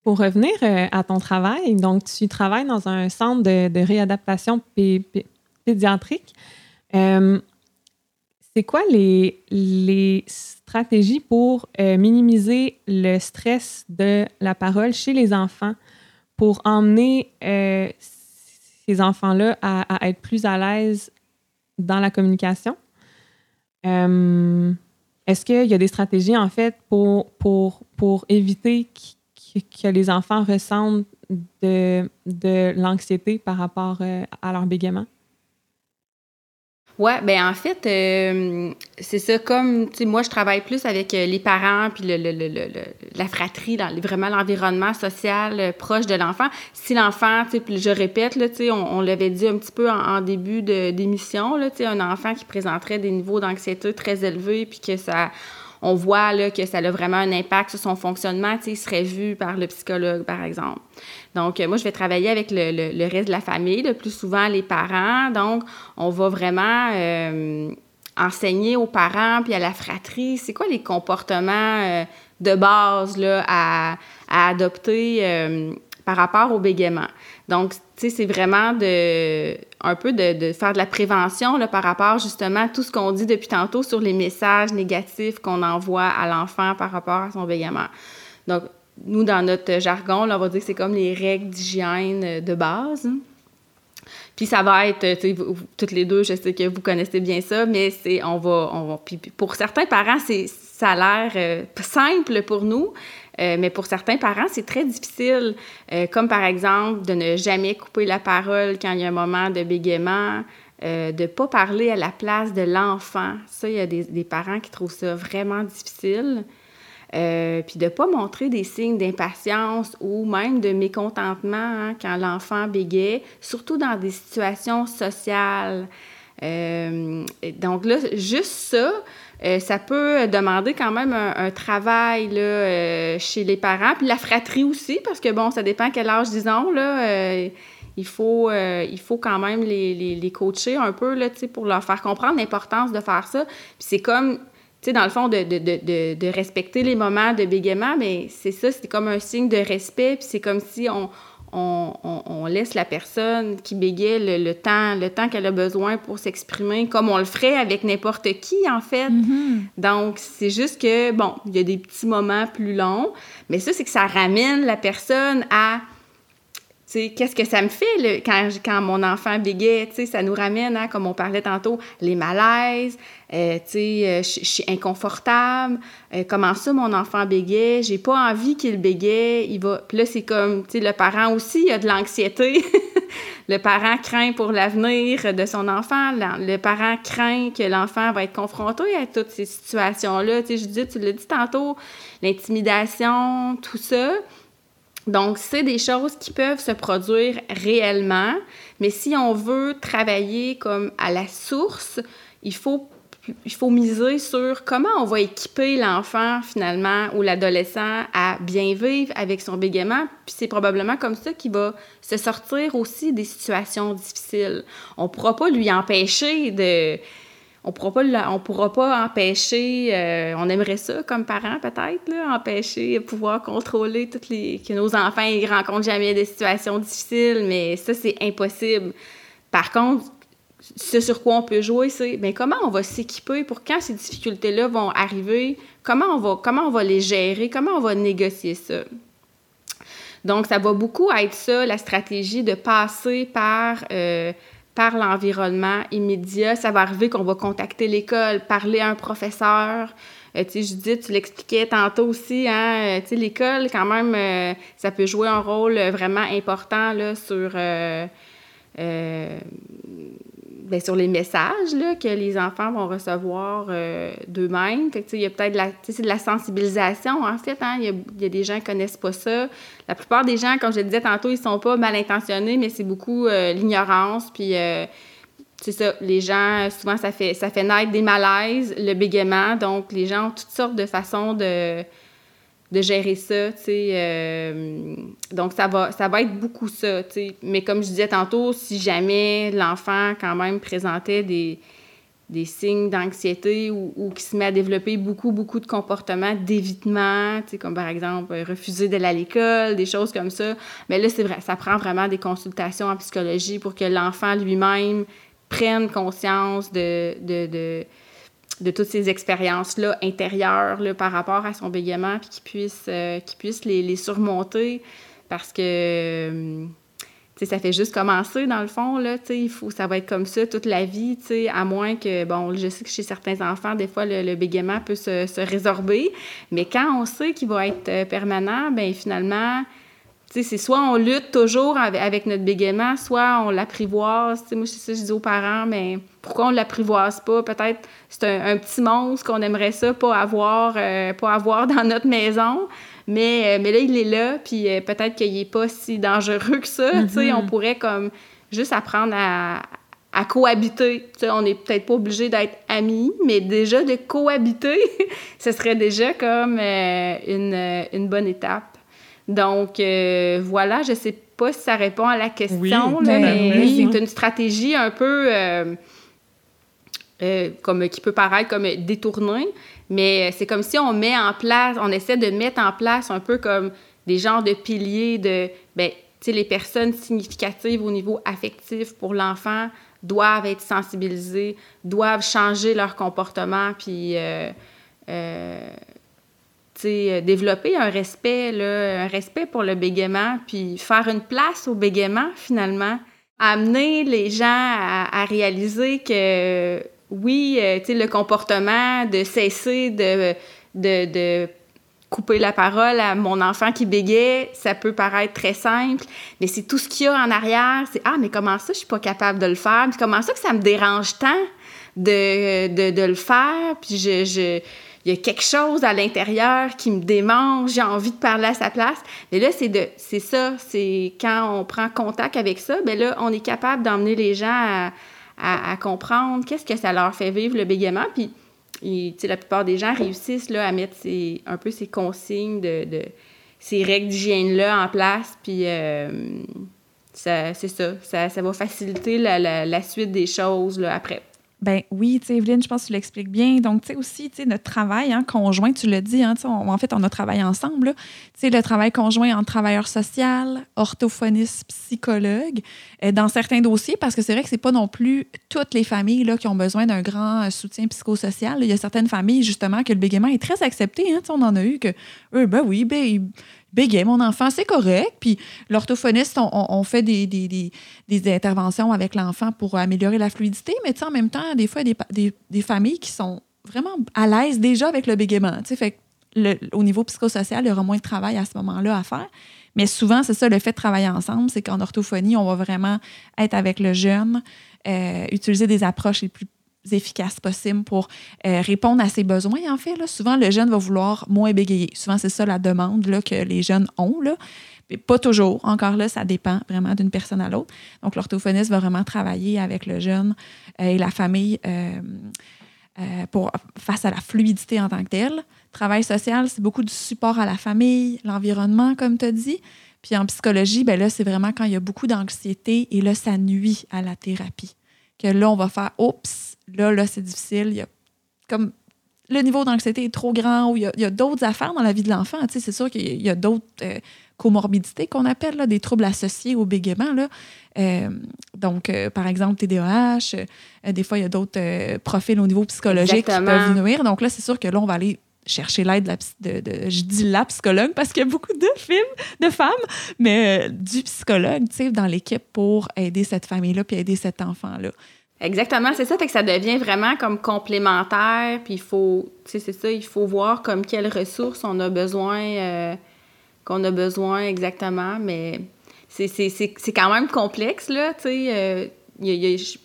Pour revenir euh, à ton travail, donc tu travailles dans un centre de, de réadaptation pé- pé- pédiatrique. Euh, c'est quoi les, les stratégies pour euh, minimiser le stress de la parole chez les enfants pour emmener euh, ces enfants-là à, être plus à l'aise dans la communication? Euh, Est-ce qu'il y a des stratégies, en fait, pour, pour, pour éviter qu- qu- que les enfants ressentent de, de l'anxiété par rapport à leur bégaiement? Ouais, ben en fait, euh, c'est ça, comme, moi, je travaille plus avec euh, les parents, puis le, le- le- la fratrie, dans, vraiment l'environnement social euh, proche de l'enfant. Si l'enfant, je répète, on, l'avait dit un petit peu en, début d'émission, un enfant qui présenterait des niveaux d'anxiété très élevés, puis que ça, on voit, que ça a vraiment un impact sur son fonctionnement, il serait vu par le psychologue, par exemple. Donc, euh, moi, je vais travailler avec le, reste de la famille, le plus souvent les parents. Donc, on va vraiment euh, enseigner aux parents puis à la fratrie, c'est quoi les comportements euh, de base là, à, adopter par rapport au bégaiement. Donc, tu sais, c'est vraiment de, un peu de, de faire de la prévention là, par rapport justement à tout ce qu'on dit depuis tantôt sur les messages négatifs qu'on envoie à l'enfant par rapport à son bégaiement. Donc, nous, dans notre jargon, on va dire que c'est comme les règles d'hygiène euh, de base. Puis ça va être, vous- toutes les deux, je sais que vous connaissez bien ça, mais c'est, on va, on va, puis pour certains parents, c'est, ça a l'air euh, simple pour nous, euh, mais pour certains parents, c'est très difficile, comme par exemple de ne jamais couper la parole quand il y a un moment de bégaiement, de ne pas parler à la place de l'enfant. Ça, il y a des parents qui trouvent ça vraiment difficile. Euh, puis de ne pas montrer des signes d'impatience ou même de mécontentement hein, quand l'enfant bégait, surtout dans des situations sociales. Euh, donc là, juste ça, euh, ça peut demander quand même un, travail là, chez les parents, puis la fratrie aussi, parce que bon, ça dépend quel âge, disons, là. euh, il faut, il faut quand même les, les, coacher un peu là, pour leur faire comprendre l'importance de faire ça. Puis c'est comme, tu sais, dans le fond, de, de, de, de, de respecter les moments de bégaiement, mais c'est ça, c'est comme un signe de respect, puis c'est comme si on, on, on, on laisse la personne qui bégaye le, le temps, le temps qu'elle a besoin pour s'exprimer, comme on le ferait avec n'importe qui, en fait. Donc, c'est juste que, bon, il y a des petits moments plus longs, mais ça, c'est que ça ramène la personne à qu'est-ce que ça me fait le- quand, quand mon enfant sais, ça nous ramène à, comme on parlait tantôt, les malaises, euh, euh, je suis inconfortable, euh, comment ça mon enfant bégaye? J'ai pas envie qu'il bégaye, là, c'est comme, le parent aussi, il a de l'anxiété. le parent craint pour l'avenir de son enfant. Le parent craint que l'enfant va être confronté à toutes ces situations-là. Tu sais, je dis, tu l'as dit tantôt, l'intimidation, tout ça. Donc, c'est des choses qui peuvent se produire réellement, mais si on veut travailler comme à la source, il faut, il faut miser sur comment on va équiper l'enfant finalement ou l'adolescent à bien vivre avec son bégaiement. Puis c'est probablement comme ça qu'il va se sortir aussi des situations difficiles. On ne pourra pas lui empêcher de on pourra pas on pourra pas empêcher euh, on aimerait ça comme parents peut-être empêcher pouvoir contrôler toutes les que nos enfants ils rencontrent jamais des situations difficiles mais ça c'est impossible. Par contre ce sur quoi on peut jouer c'est mais comment on va s'équiper pour quand ces difficultés là vont arriver? Comment on va comment on va les gérer? Comment on va négocier ça? Donc ça va beaucoup être ça la stratégie de passer par euh, par l'environnement immédiat. Ça va arriver qu'on va contacter l'école, parler à un professeur. Euh, tu sais, Judith, tu l'expliquais tantôt aussi, hein, euh, tu sais, l'école, quand même, euh, ça peut jouer un rôle vraiment important là, sur ben, sur les messages là, que les enfants vont recevoir euh, d'eux-mêmes. il y a peut-être de la, sensibilisation, en fait. Hein? Il, y a, des gens qui ne connaissent pas ça. La plupart des gens, comme je le disais tantôt, ils sont pas mal intentionnés, mais c'est beaucoup euh, l'ignorance. Puis, euh, c'est ça, les gens, souvent, ça fait, ça fait naître des malaises, le bégaiement. Donc, les gens ont toutes sortes de façons de de gérer ça, tu sais. Euh, donc, ça va, ça va être beaucoup ça, tu sais. Mais comme je disais tantôt, si jamais l'enfant, quand même, présentait des, des signes d'anxiété ou, qui se met à développer beaucoup, beaucoup de comportements d'évitement, tu sais, comme par exemple euh, refuser d'aller à l'école, des choses comme ça. Mais là, c'est vrai, ça prend vraiment des consultations en psychologie pour que l'enfant lui-même prenne conscience de, de, de de toutes ces expériences-là intérieures là, par rapport à son bégaiement, puis qu'il puisse, euh, puisse les, surmonter parce que euh, ça fait juste commencer dans le fond. Là, il faut, ça va être comme ça toute la vie, à moins que, bon, je sais que chez certains enfants, des fois, le, bégaiement peut se, se, résorber, mais quand on sait qu'il va être euh, permanent, ben finalement, c'est soit on lutte toujours avec, notre bégaiement, soit on l'apprivoise. Moi, c'est ça que je dis aux parents, mais pourquoi on ne l'apprivoise pas? Peut-être c'est un, petit monstre qu'on aimerait ça pas avoir, euh, pas avoir dans notre maison. Mais, euh, mais là, il est là, puis euh, peut-être qu'il n'est pas si dangereux que ça. Mm-hmm. On pourrait comme juste apprendre à, à cohabiter. on n'est peut-être pas obligé d'être amis, mais déjà de cohabiter, ce serait déjà comme une, une bonne étape. Donc, euh, voilà, je ne sais pas si ça répond à la question, mais c'est une stratégie un peu euh, euh, comme qui peut paraître comme détournée, mais c'est comme si on met en place, on essaie de mettre en place un peu comme des genres de piliers de, ben, tu sais, les personnes significatives au niveau affectif pour l'enfant doivent être sensibilisées, doivent changer leur comportement, puis euh, développer un respect, respect pour le bégaiement, puis faire une place au bégaiement, finalement. Amener les gens à, réaliser que, oui, euh, le comportement de cesser de, de, de couper la parole à mon enfant qui bégait, ça peut paraître très simple, mais c'est tout ce qu'il y a en arrière, c'est ah mais comment ça je suis pas capable de le faire, puis comment ça que ça me dérange tant de, de, de le faire, puis je, je il y a quelque chose à l'intérieur qui me démange, j'ai envie de parler à sa place. Mais là, c'est de c'est ça, c'est quand on prend contact avec ça, bien là, on est capable d'emmener les gens à, comprendre qu'est-ce que ça leur fait vivre le bégaiement. Puis, la plupart des gens réussissent là, à mettre un peu ces consignes, de, ces règles d'hygiène-là en place. Puis, euh, c'est ça, ça, ça, va faciliter la, la, la suite des choses là, après. Ben oui, tu sais, Evelyne, je pense que tu l'expliques bien. Donc, tu sais, aussi, tu sais, notre travail hein, conjoint, tu l'as dit, hein, en fait, on a travaillé ensemble. Tu sais, le travail conjoint entre travailleur social, orthophoniste, psychologue, euh, dans certains dossiers, parce que c'est vrai que c'est pas non plus toutes les familles là, qui ont besoin d'un grand soutien psychosocial. Il y a certaines familles, justement, que le bégaiement est très accepté. Hein, on en a eu que, eux, ben oui, ben, bégaye, mon enfant, c'est correct. Puis l'orthophoniste, on, fait des, interventions avec l'enfant pour améliorer la fluidité, mais en même temps, des fois, il y a des, familles qui sont vraiment à l'aise déjà avec le bégaiement. Fait au niveau psychosocial, il y aura moins de travail à ce moment-là à faire. Mais souvent, c'est ça, le fait de travailler ensemble, c'est qu'en orthophonie, on va vraiment être avec le jeune, euh, utiliser des approches les plus efficaces possibles pour euh, répondre à ses besoins, en fait. Là. Souvent, le jeune va vouloir moins bégayer. Souvent, c'est ça la demande là, que les jeunes ont. Là. Mais pas toujours. Encore là, ça dépend vraiment d'une personne à l'autre. Donc, l'orthophoniste va vraiment travailler avec le jeune euh, et la famille euh, pour, face à la fluidité en tant que telle. Travail social, c'est beaucoup du support à la famille, l'environnement, comme tu as dit. Puis en psychologie, ben là, c'est vraiment quand il y a beaucoup d'anxiété et là, ça nuit à la thérapie que là, on va faire oups, là, là, c'est difficile. Il y a comme le niveau d'anxiété est trop grand ou il y a, d'autres affaires dans la vie de l'enfant. Tu sais, c'est sûr qu'il y a d'autres euh, comorbidités qu'on appelle là, des troubles associés au bégaiement. Là. Euh, donc, euh, par exemple, TDAH, des fois, il y a d'autres profils au niveau psychologique qui peuvent nuire. Donc là, c'est sûr que là, on va aller chercher l'aide de, de, je dis la psychologue parce qu'il y a beaucoup de films de femmes mais du psychologue tu sais dans l'équipe pour aider cette famille là puis aider cet enfant là Exactement, c'est ça. Fait que ça devient vraiment comme complémentaire. Puis il faut, c'est ça, il faut voir comme quelles ressources on a besoin, euh, qu'on a besoin exactement. Mais c'est quand même complexe, là, tu sais. Euh,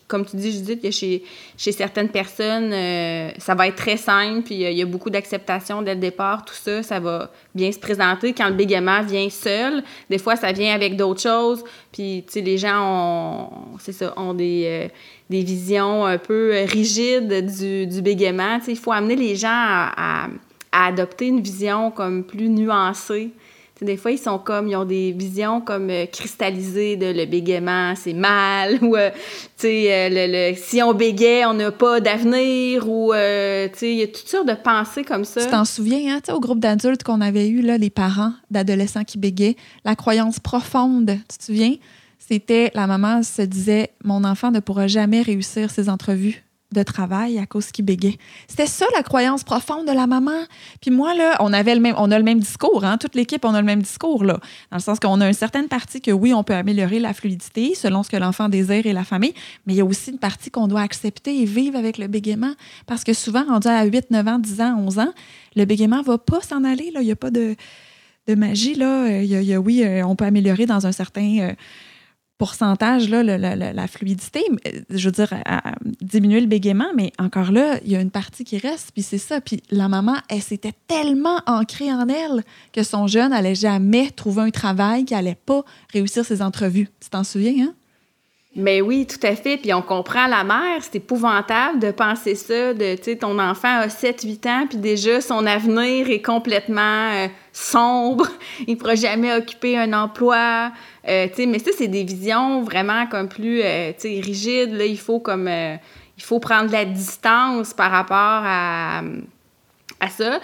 comme tu dis, Judith, il y a chez, chez certaines personnes, euh, ça va être très simple, puis il y a beaucoup d'acceptation dès le départ, tout ça, ça va bien se présenter. Quand le bégaiement vient seul, des fois, ça vient avec d'autres choses, puis, tu les gens ont, c'est ça, ont des, des visions un peu rigides du, du bégaiement. il faut amener les gens à, adopter une vision comme plus nuancée. Des fois, ils sont comme, ils ont des visions comme euh, cristallisées de le bégaiement, c'est mal, ou, euh, euh, si on bégait, on n'a pas d'avenir, ou, il y a toutes sortes de pensées comme ça. Tu t'en souviens, hein, au groupe d'adultes qu'on avait eu, là, les parents d'adolescents qui bégaient, la croyance profonde, tu te souviens? c'était la maman se disait Mon enfant ne pourra jamais réussir ses entrevues de travail à cause qu'il bégait. C'était ça la croyance profonde de la maman. Puis moi, là, on avait le même, on a le même discours, hein? toute l'équipe, on a le même discours, là. Dans le sens qu'on a une certaine partie que oui, on peut améliorer la fluidité selon ce que l'enfant désire et la famille, mais il y a aussi une partie qu'on doit accepter et vivre avec le bégaiement. Parce que souvent, rendu à 8, 9 ans, 10 ans, 11 ans, le bégaiement va pas s'en aller, là. Il n'y a pas de, de magie, là. Il y, a, oui, euh, on peut améliorer dans un certain. Pourcentage, là, la, fluidité, je veux dire, diminuer le bégaiement, mais encore là, il y a une partie qui reste, puis c'est ça. Puis la maman, elle s'était tellement ancrée en elle que son jeune n'allait jamais trouver un travail, qu'il n'allait pas réussir ses entrevues. Tu t'en souviens, hein? Mais oui, tout à fait. Puis on comprend la mère. C'est épouvantable de penser ça, de, tu sais, ton enfant a 7-8 ans, puis déjà, son avenir est complètement euh, sombre. Il ne pourra jamais occuper un emploi. Euh, mais ça, c'est des visions vraiment comme plus, euh, rigides. Là, il faut comme... il faut prendre de la distance par rapport à à ça.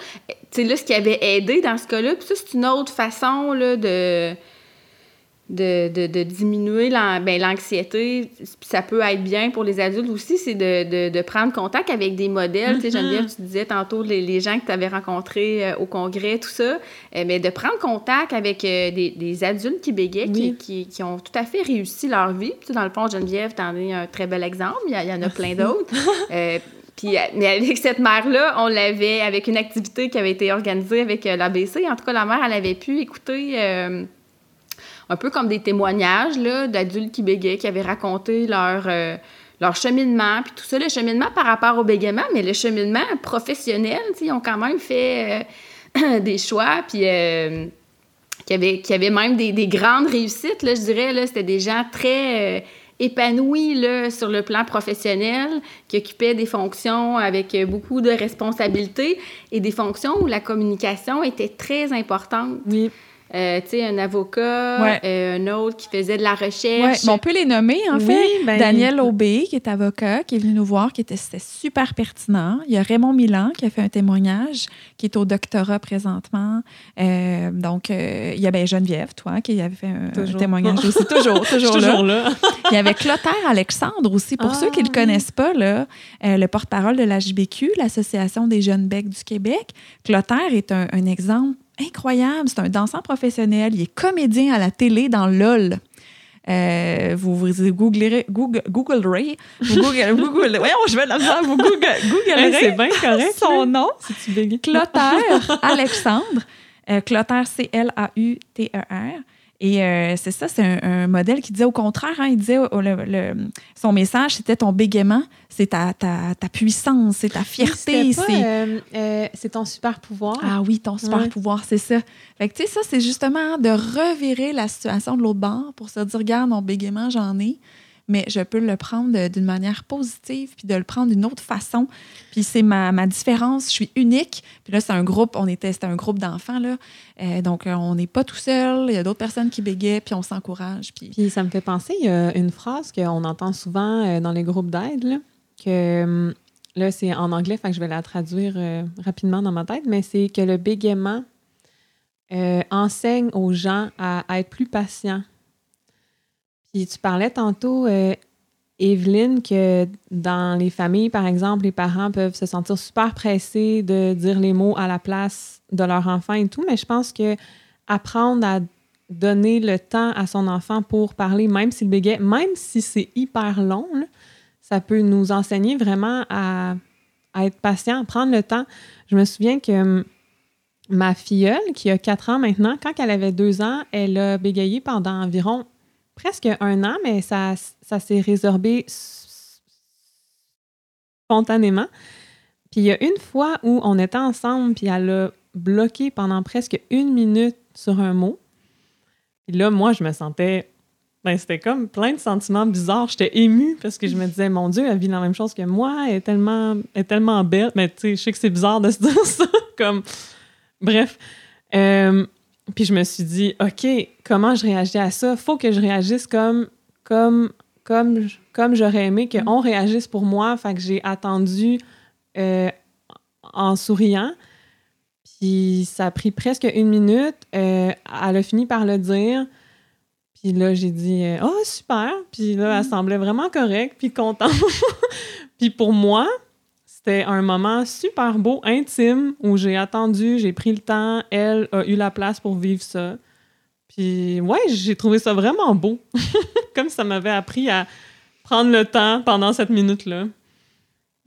Tu là, ce qui avait aidé dans ce cas-là, puis ça, c'est une autre façon là, de, de, de, de diminuer ben, l'anxiété. ça peut être bien pour les adultes aussi, c'est de, de, prendre contact avec des modèles. Tu sais, Geneviève, mm-hmm. tu disais tantôt les, les gens que tu avais rencontrés euh, au congrès, tout ça. Euh, mais de prendre contact avec euh, des, des, adultes qui qui, qui, qui, ont tout à fait réussi leur vie. Tu sais, dans le fond, Geneviève, tu en es un très bel exemple. Il y, en a plein d'autres. Puis, mais avec cette mère-là, on l'avait avec une activité qui avait été organisée avec l'ABC. En tout cas, la mère, elle avait pu écouter un peu comme des témoignages d'adultes qui bégaient, qui avaient raconté leur, euh, leur cheminement, puis tout ça, le cheminement par rapport au bégaiement, mais le cheminement professionnel, ils ont quand même fait euh, des choix, puis euh, qui, avaient, qui avaient même des, des grandes réussites, là, je dirais, là, c'était des gens très épanouis là, sur le plan professionnel, qui occupaient des fonctions avec beaucoup de responsabilités et des fonctions où la communication était très importante. Oui. Euh, tu sais, un avocat, euh, un autre qui faisait de la recherche. on peut les nommer, en fait. Ben, Daniel Aubé, qui est avocat, qui est venu nous voir, qui était, super pertinent. Il y a Raymond Milan, qui a fait un témoignage, qui est au doctorat présentement. Euh, donc, il y a ben, Geneviève, toi, qui avait fait un, témoignage aussi. Toujours, toujours, là. il y avait Clotaire Alexandre aussi. Pour ceux qui ne le ah, connaissent pas, là, le porte-parole de la JBQ, l'Association des jeunes becs du Québec. Clotaire est un, un exemple incroyable. C'est un danseur professionnel. Il est comédien à la télé dans LOL. Euh, vous, vous googlerez, Google, googlerez, vous google, google, voyons, je vais la faire, vous google, googlerez c'est bien correct, son nom, Clotaire Alexandre, euh, Clotaire, C-L-A-U-T-E-R. Et euh, c'est ça, c'est un, modèle qui disait au contraire, hein, il disait son message, c'était ton bégaiement, c'est ta, ta, ta, puissance, c'est ta fierté. Euh, euh, c'est ton super pouvoir. Ah oui, ton super pouvoir, c'est ça. Fait que tu sais, ça, c'est justement de revirer la situation de l'autre bord pour se dire, regarde, mon bégaiement, j'en ai, mais je peux le prendre d'une manière positive, puis de le prendre d'une autre façon. Puis c'est ma, ma, différence, je suis unique. Puis là, c'est un groupe, on était, c'était un groupe d'enfants, là. Euh, donc, euh, on n'est pas tout seul, il y a d'autres personnes qui bégaient, puis on s'encourage. Puis... ça me fait penser, il y a une phrase qu'on entend souvent euh, dans les groupes d'aide, que hum, là, c'est en anglais, fait je vais la traduire rapidement dans ma tête, mais c'est que le bégaiement enseigne aux gens à, à être plus patients puis tu parlais tantôt, euh, Evelyne, que dans les familles, par exemple, les parents peuvent se sentir super pressés de dire les mots à la place de leur enfant et tout, mais je pense que apprendre à donner le temps à son enfant pour parler, même s'il bégaye, même si c'est hyper long, ça peut nous enseigner vraiment à, être patient, à prendre le temps. Je me souviens que hum, ma filleule, qui a quatre ans maintenant, quand elle avait deux ans, elle a bégayé pendant environ presque un an, mais ça, ça s'est résorbé spontanément. Puis il y a une fois où on était ensemble, puis elle a bloqué pendant presque une minute sur un mot. Puis là, moi, je me sentais. Ben, c'était comme plein de sentiments bizarres. J'étais émue parce que je me disais, mon Dieu, elle vit la même chose que moi, elle est tellement, est tellement belle. Mais tu sais, je sais que c'est bizarre de se dire ça. comme... Bref. Euh, puis je me suis dit, OK, comment je réagis à ça? Faut que je réagisse comme, comme, comme, comme j'aurais aimé qu'on réagisse pour moi. Fait que j'ai attendu euh, en souriant. Puis ça a pris presque une minute. Euh, elle a fini par le dire. Puis là, j'ai dit, euh, oh, super. Puis là, elle mm. semblait vraiment correcte, puis contente. puis pour moi, c'était un moment super beau, intime, où j'ai attendu, j'ai pris le temps, elle a eu la place pour vivre ça. Puis ouais, j'ai trouvé ça vraiment beau. Comme ça m'avait appris à prendre le temps pendant cette minute-là.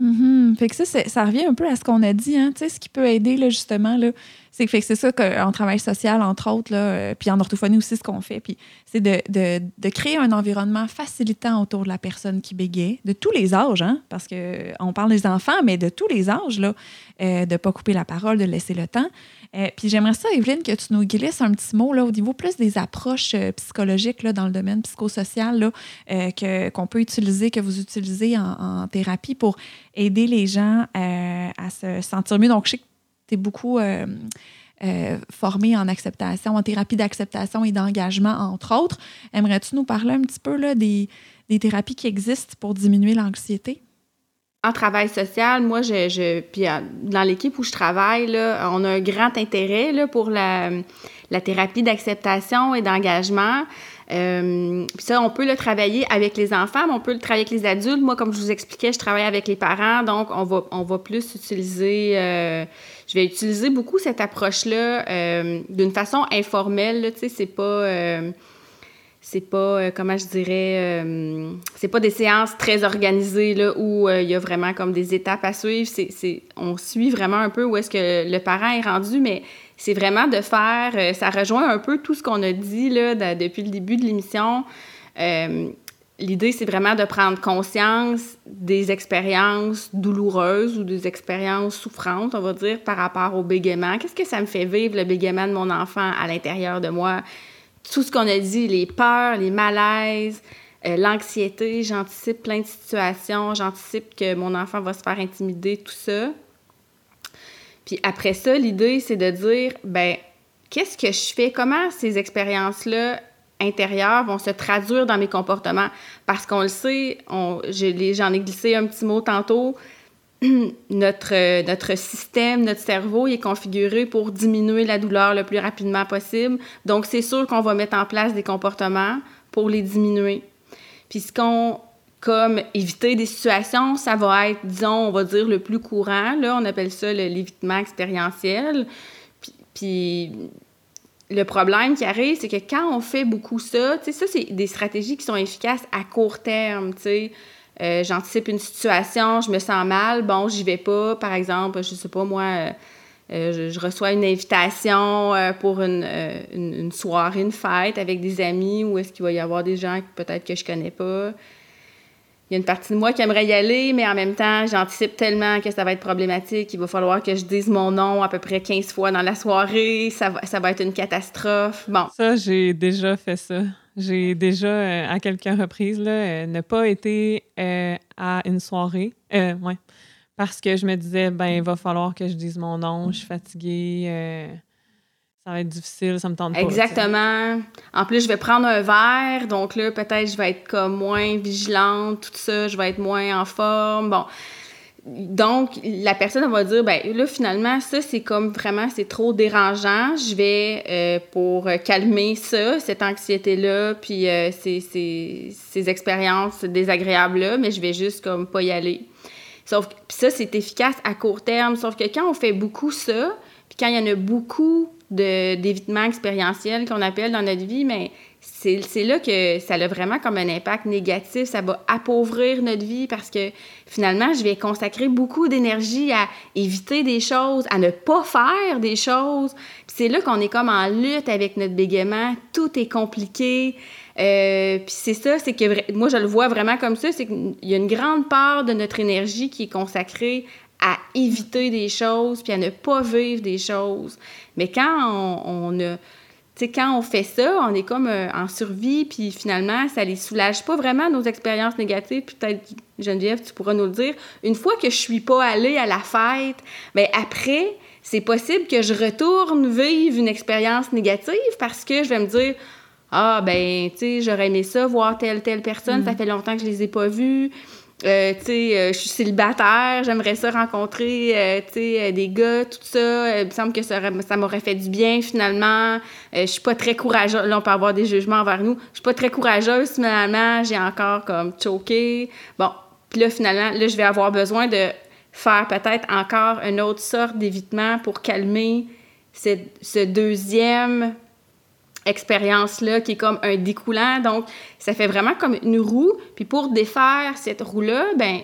Mm-hmm. Fait que ça, ça revient un peu à ce qu'on a dit, hein, ce qui peut aider là, justement, là, c'est que c'est ça qu'en travail social, entre autres, là, euh, puis en orthophonie aussi, ce qu'on fait, puis c'est de, de, de, créer un environnement facilitant autour de la personne qui bégaye, de tous les âges, hein, parce qu'on parle des enfants, mais de tous les âges, là, euh, de ne pas couper la parole, de laisser le temps. Euh, puis j'aimerais ça, Evelyne, que tu nous glisses un petit mot là, au niveau plus des approches psychologiques là, dans le domaine psychosocial là, que, qu'on peut utiliser, que vous utilisez en, thérapie pour aider les gens à se sentir mieux. Donc, je sais que tu es beaucoup euh, euh, formé en acceptation, en thérapie d'acceptation et d'engagement, entre autres. Aimerais-tu nous parler un petit peu là, des, des thérapies qui existent pour diminuer l'anxiété? En travail social, moi, je, je puis euh, dans l'équipe où je travaille, là, on a un grand intérêt là, pour la, la thérapie d'acceptation et d'engagement. Euh, puis ça, on peut le travailler avec les enfants, mais on peut le travailler avec les adultes. Moi, comme je vous expliquais, je travaille avec les parents, donc on va, on va plus utiliser, euh, je vais utiliser beaucoup cette approche-là euh, d'une façon informelle. Tu sais, c'est pas, c'est pas, comment je dirais, c'est pas des séances très organisées là où il y a vraiment comme des étapes à suivre. C'est, on suit vraiment un peu où est-ce que le parent est rendu, mais c'est vraiment de faire, euh, ça rejoint un peu tout ce qu'on a dit là, depuis le début de l'émission. Euh, l'idée, c'est vraiment de prendre conscience des expériences douloureuses ou des expériences souffrantes, on va dire, par rapport au bégaiement. Qu'est-ce que ça me fait vivre, le bégaiement de mon enfant à l'intérieur de moi? Tout ce qu'on a dit, les peurs, les malaises, euh, l'anxiété, j'anticipe plein de situations, j'anticipe que mon enfant va se faire intimider, tout ça. Puis après ça, l'idée, c'est de dire, ben, qu'est-ce que je fais? Comment ces expériences-là intérieures vont se traduire dans mes comportements? Parce qu'on le sait, j'en ai, glissé un petit mot tantôt, notre, notre système, notre cerveau est configuré pour diminuer la douleur le plus rapidement possible. Donc, c'est sûr qu'on va mettre en place des comportements pour les diminuer. Puis ce qu'on comme éviter des situations, ça va être, disons, on va dire le plus courant. Là, on appelle ça l'évitement expérientiel. Puis, le problème qui arrive, c'est que quand on fait beaucoup ça, tu sais, ça, c'est des stratégies qui sont efficaces à court terme, tu sais. Euh, j'anticipe une situation, je me sens mal, bon, j'y vais pas. Par exemple, je sais pas, moi, euh, euh, je, reçois une invitation pour une, une, soirée, une fête avec des amis, où est-ce qu'il va y avoir des gens peut-être que je connais pas il y a une partie de moi qui aimerait y aller, mais en même temps, j'anticipe tellement que ça va être problématique. Il va falloir que je dise mon nom à peu près 15 fois dans la soirée. Ça va, ça va être une catastrophe. Bon. Ça, j'ai déjà fait ça. J'ai déjà, euh, à quelques reprises, là, euh, ne pas été euh, à une soirée. Ouais. Parce que je me disais, ben, il va falloir que je dise mon nom, je suis fatiguée, ça va être difficile, ça me tente pas. Exactement. En plus, je vais prendre un verre, donc là, peut-être, je vais être comme moins vigilante, tout ça, je vais être moins en forme. Bon. Donc, la personne va dire, ben là, finalement, ça, c'est comme vraiment, c'est trop dérangeant. Je vais, euh, pour calmer ça, cette anxiété-là, puis euh, ces, ces, ces expériences désagréables-là, mais je vais juste comme pas y aller. Sauf que ça, c'est efficace à court terme. Sauf que quand on fait beaucoup ça, puis quand il y en a beaucoup d'évitements expérientiels qu'on appelle dans notre vie, mais c'est, là que ça a vraiment comme un impact négatif. Ça va appauvrir notre vie parce que finalement, je vais consacrer beaucoup d'énergie à éviter des choses, à ne pas faire des choses. Puis c'est là qu'on est comme en lutte avec notre bégaiement. Tout est compliqué. Euh, puis c'est ça, c'est que moi, je le vois vraiment comme ça, c'est qu'il y a une grande part de notre énergie qui est consacrée à éviter des choses, puis à ne pas vivre des choses. Mais quand on, on a... Sais, quand on fait ça, on est comme euh, en survie, puis finalement, ça les soulage pas vraiment nos expériences négatives. Peut-être, Geneviève, tu pourras nous le dire. Une fois que je suis pas allée à la fête, bien après, c'est possible que je retourne vivre une expérience négative parce que je vais me dire ah, ben, tu sais, j'aurais aimé ça, voir telle, telle personne, ça fait longtemps que je les ai pas vus. Euh, tu sais, euh, je suis célibataire, j'aimerais ça rencontrer, euh, tu sais, euh, des gars, tout ça. Euh, il me semble que ça, ça m'aurait fait du bien, finalement. Euh, je suis pas très courageuse. Là, on peut avoir des jugements envers nous. Je suis pas très courageuse, finalement. J'ai encore, comme, choqué. Bon, puis là, finalement, là, je vais avoir besoin de faire peut-être encore une autre sorte d'évitement pour calmer ce, ce deuxième expérience-là qui est comme un découlant. Donc, ça fait vraiment comme une roue. Puis pour défaire cette roue-là, ben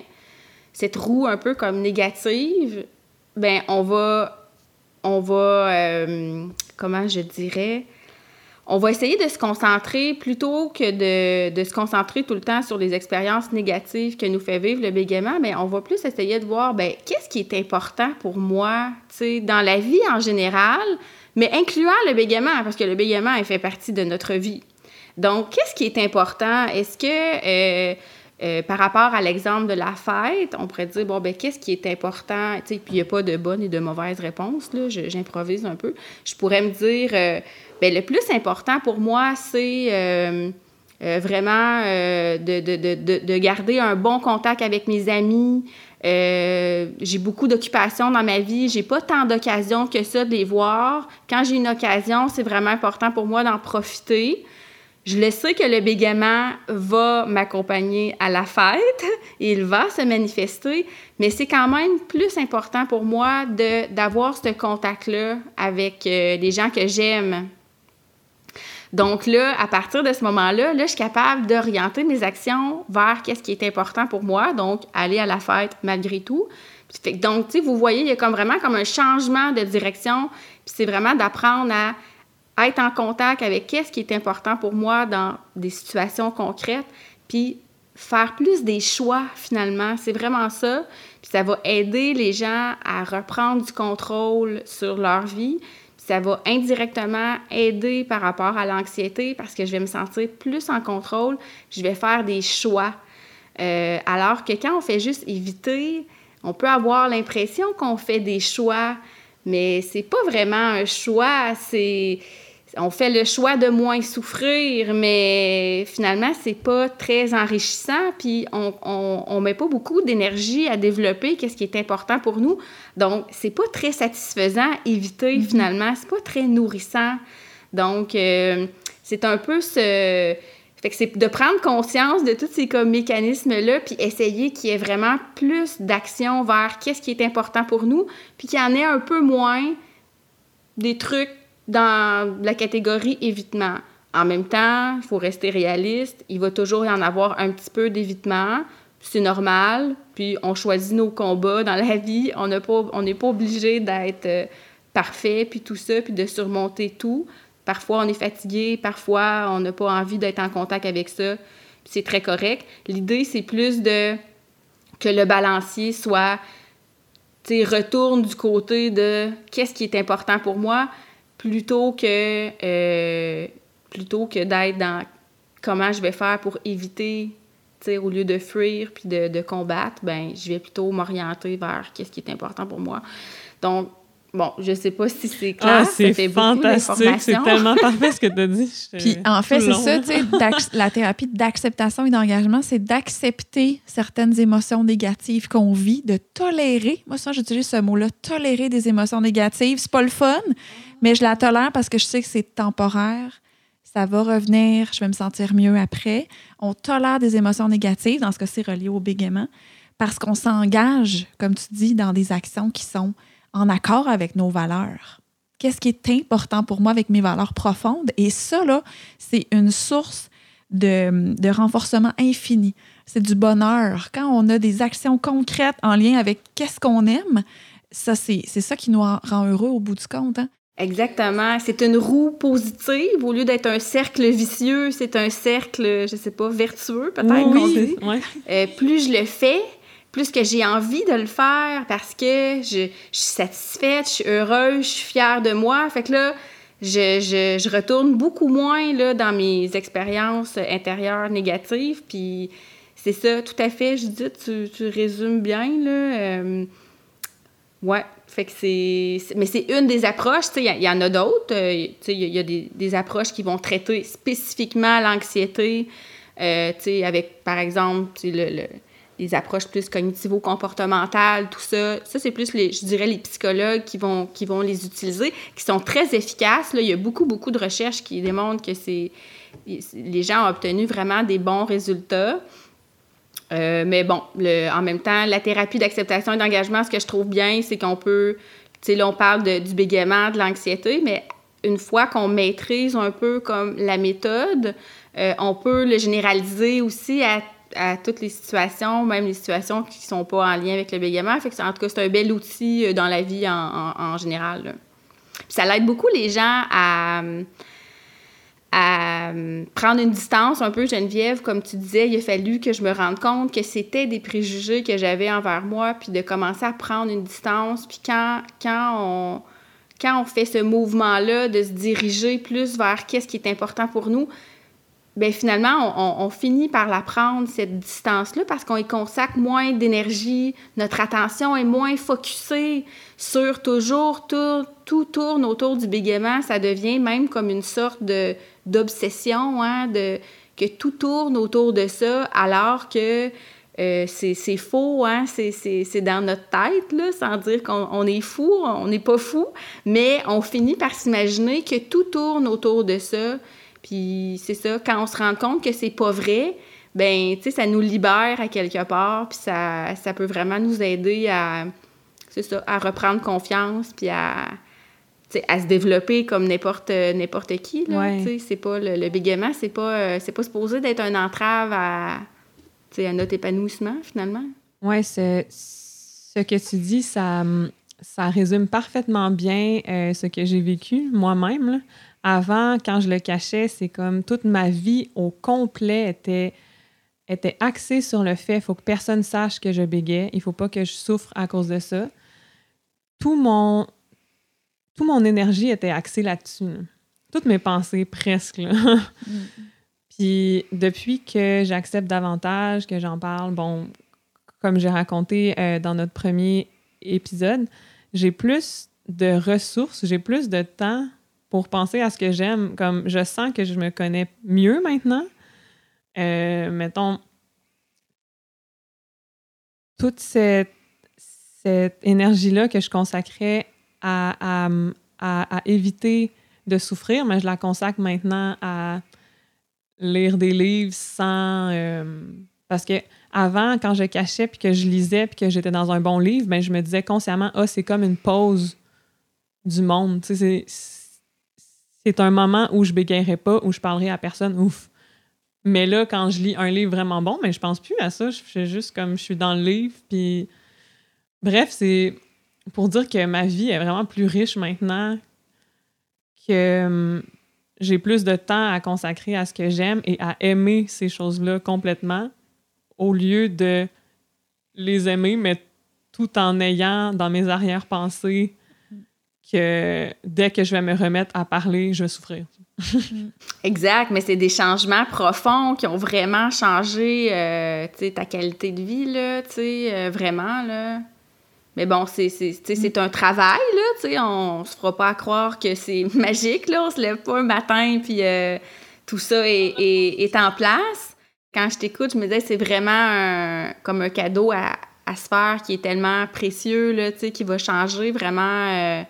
cette roue un peu comme négative, ben on va, on va, euh, comment je dirais, on va essayer de se concentrer plutôt que de, se concentrer tout le temps sur les expériences négatives que nous fait vivre le bégaiement, mais on va plus essayer de voir, ben qu'est-ce qui est important pour moi, tu sais, dans la vie en général, mais incluant le bégaiement, parce que le bégaiement, fait partie de notre vie. Donc, qu'est-ce qui est important? Est-ce que, euh, euh, par rapport à l'exemple de la fête, on pourrait dire, bon, ben qu'est-ce qui est important? Tu sais, puis il n'y a pas de bonne et de mauvaise réponse, là, j'improvise un peu. Je pourrais me dire, euh, ben le plus important pour moi, c'est euh, vraiment de garder un bon contact avec mes amis. Euh, j'ai beaucoup d'occupations dans ma vie. J'ai pas tant d'occasions que ça de les voir. Quand j'ai une occasion, c'est vraiment important pour moi d'en profiter. Je le sais que le bégaiement va m'accompagner à la fête il va se manifester, mais c'est quand même plus important pour moi d'avoir ce contact-là avec euh, les gens que j'aime. Donc là, à partir de ce moment-là, là, je suis capable d'orienter mes actions vers qu'est-ce qui est important pour moi, donc aller à la fête malgré tout. Puis donc, tu vous voyez, il y a comme vraiment comme un changement de direction, puis c'est vraiment d'apprendre à être en contact avec qu'est-ce qui est important pour moi dans des situations concrètes, puis faire plus des choix finalement. C'est vraiment ça. Puis ça va aider les gens à reprendre du contrôle sur leur vie. Ça va indirectement aider par rapport à l'anxiété parce que je vais me sentir plus en contrôle. Je vais faire des choix. Euh, alors que quand on fait juste éviter, on peut avoir l'impression qu'on fait des choix, mais c'est pas vraiment un choix. C'est on fait le choix de moins souffrir, mais finalement, c'est pas très enrichissant, puis on, on, on met pas beaucoup d'énergie à développer qu'est-ce qui est important pour nous. Donc, c'est pas très satisfaisant, éviter, finalement, c'est pas très nourrissant. Donc, euh, c'est un peu ce... Fait que c'est de prendre conscience de tous ces comme, mécanismes-là, puis essayer qu'il y ait vraiment plus d'action vers qu'est-ce qui est important pour nous, puis qu'il y en ait un peu moins des trucs dans la catégorie évitement. En même temps, il faut rester réaliste. Il va toujours y en avoir un petit peu d'évitement. C'est normal. Puis on choisit nos combats dans la vie. On n'est pas, obligé d'être euh, parfait, puis tout ça, puis de surmonter tout. Parfois, on est fatigué. Parfois, on n'a pas envie d'être en contact avec ça. C'est très correct. L'idée, c'est plus de que le balancier soit, tu retourne du côté de qu'est-ce qui est important pour moi plutôt que, euh, plutôt que d'être dans comment je vais faire pour éviter, au lieu de fuir puis de, de combattre, ben je vais plutôt m'orienter vers qu'est-ce qui est important pour moi. Donc, Bon, je sais pas si c'est clair. Ah, c'est fantastique. C'est tellement parfait ce que tu as dit. Puis en fait, c'est ça, tu sais, la thérapie d'acceptation et d'engagement, c'est d'accepter certaines émotions négatives qu'on vit, de tolérer. Moi, souvent, j'utilise ce mot-là, tolérer des émotions négatives. C'est pas le fun, mais je la tolère parce que je sais que c'est temporaire. Ça va revenir, je vais me sentir mieux après. On tolère des émotions négatives, dans ce cas, c'est relié au bégaiement, parce qu'on s'engage, comme tu dis, dans des actions qui sont en accord avec nos valeurs. Qu'est-ce qui est important pour moi avec mes valeurs profondes? Et ça, là, c'est une source de, de renforcement infini. C'est du bonheur. Quand on a des actions concrètes en lien avec qu'est-ce qu'on aime, ça, c'est ça qui nous rend heureux au bout du compte. Hein? Exactement. C'est une roue positive. Au lieu d'être un cercle vicieux, c'est un cercle, je sais pas, vertueux, peut-être. Oui, euh, plus je le fais, plus que j'ai envie de le faire parce que je, suis satisfaite, je suis heureuse, je suis fière de moi. Fait que là, je, je, retourne beaucoup moins là, dans mes expériences intérieures négatives. Puis c'est ça, tout à fait, je dis, tu, tu résumes bien. Là, euh, ouais, fait c'est. Mais c'est une des approches. Il y, en a d'autres. Euh, il y, a des, des, approches qui vont traiter spécifiquement l'anxiété. Euh, avec, par exemple, le les approches plus cognitivo-comportementales, tout ça. Ça, c'est plus, les, je dirais, les psychologues qui vont, qui vont les utiliser, qui sont très efficaces. Il y a beaucoup, beaucoup de recherches qui démontrent que c'est, les gens ont obtenu vraiment des bons résultats. Euh, mais bon, le, en même temps, la thérapie d'acceptation et d'engagement, ce que je trouve bien, c'est qu'on peut, tu sais, là, on parle de, du bégaiement, de l'anxiété, mais une fois qu'on maîtrise un peu comme la méthode, euh, on peut le généraliser aussi à à toutes les situations, même les situations qui ne sont pas en lien avec le bégaiement. En tout cas, c'est un bel outil euh, dans la vie en, général. ça l'aide beaucoup les gens à, à prendre une distance un peu, Geneviève, comme tu disais, il a fallu que je me rende compte que c'était des préjugés que j'avais envers moi, puis de commencer à prendre une distance. Puis quand, quand on quand on fait ce mouvement-là de se diriger plus vers qu'est-ce qui est important pour nous, ben finalement, on, finit par la prendre, cette distance-là, parce qu'on y consacre moins d'énergie, notre attention est moins focusée sur toujours, tout, tout tourne autour du bégaiement, ça devient même comme une sorte de, d'obsession, hein, de, que tout tourne autour de ça, alors que euh, c'est, faux, hein, c'est, dans notre tête, sans dire qu'on est fou, on n'est pas fou, mais on finit par s'imaginer que tout tourne autour de ça, puis c'est ça, quand on se rend compte que c'est pas vrai, ben tu sais, ça nous libère à quelque part, puis ça, peut vraiment nous aider à, à reprendre confiance, puis à, à se développer comme n'importe n'importe qui là c'est pas le, le bégaiement c'est pas euh, c'est pas supposé d'être un entrave à à notre épanouissement finalement. Oui c'est ce que tu dis ça ça résume parfaitement bien euh, ce que j'ai vécu moi-même avant, quand je le cachais, c'est comme toute ma vie au complet était, était axée sur le fait faut que personne sache que je bégais, il faut pas que je souffre à cause de ça. Tout mon, tout mon énergie était axée là-dessus. Toutes mes pensées, presque. Mm. Puis depuis que j'accepte davantage, que j'en parle, bon, comme j'ai raconté euh, dans notre premier épisode, j'ai plus de ressources, j'ai plus de temps pour penser à ce que j'aime. Comme je sens que je me connais mieux maintenant. Euh, mettons, toute cette, cette énergie-là que je consacrais à, éviter de souffrir, mais je la consacre maintenant à lire des livres sans. Euh, parce que avant, quand je cachais puis que je lisais puis que j'étais dans un bon livre, ben, je me disais consciemment, ah, c'est comme une pause du monde. Tu sais, c'est un moment où je bégayerai pas, où je parlerai à personne, ouf. Mais là, quand je lis un livre vraiment bon, mais je pense plus à ça. Je fais juste comme je suis dans le livre. Puis... Bref, c'est pour dire que ma vie est vraiment plus riche maintenant, que hum, j'ai plus de temps à consacrer à ce que j'aime et à aimer ces choses-là complètement, au lieu de les aimer, mais tout en ayant dans mes arrière-pensées que dès que je vais me remettre à parler, je vais souffrir. exact, mais c'est des changements profonds qui ont vraiment changé euh, ta qualité de vie, là, euh, vraiment. Là. Mais bon, c'est, un travail, là, on se fera pas croire que c'est magique, là, on se lève pas un matin, puis euh, tout ça est, est, en place. Quand je t'écoute, je me disais, c'est vraiment comme un cadeau à, à, se faire qui est tellement précieux, là, qui va changer vraiment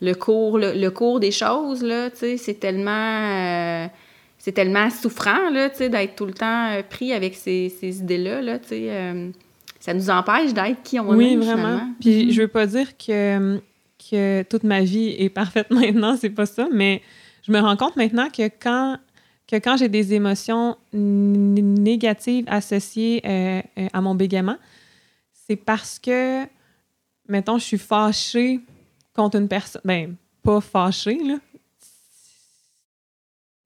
le cours, le, cours des choses, là, c'est tellement, euh, c'est tellement souffrant, là, d'être tout le temps euh, pris avec ces, ces idées-là, là, euh, ça nous empêche d'être qui on oui, est, vraiment. Puis mm-hmm. je veux pas dire que, que toute ma vie est parfaite maintenant, c'est pas ça, mais je me rends compte maintenant que quand que quand j'ai des émotions négatives associées à mon bégaiement, c'est parce que, mettons, je suis fâchée contre une personne. Ben, pas fâchée, là.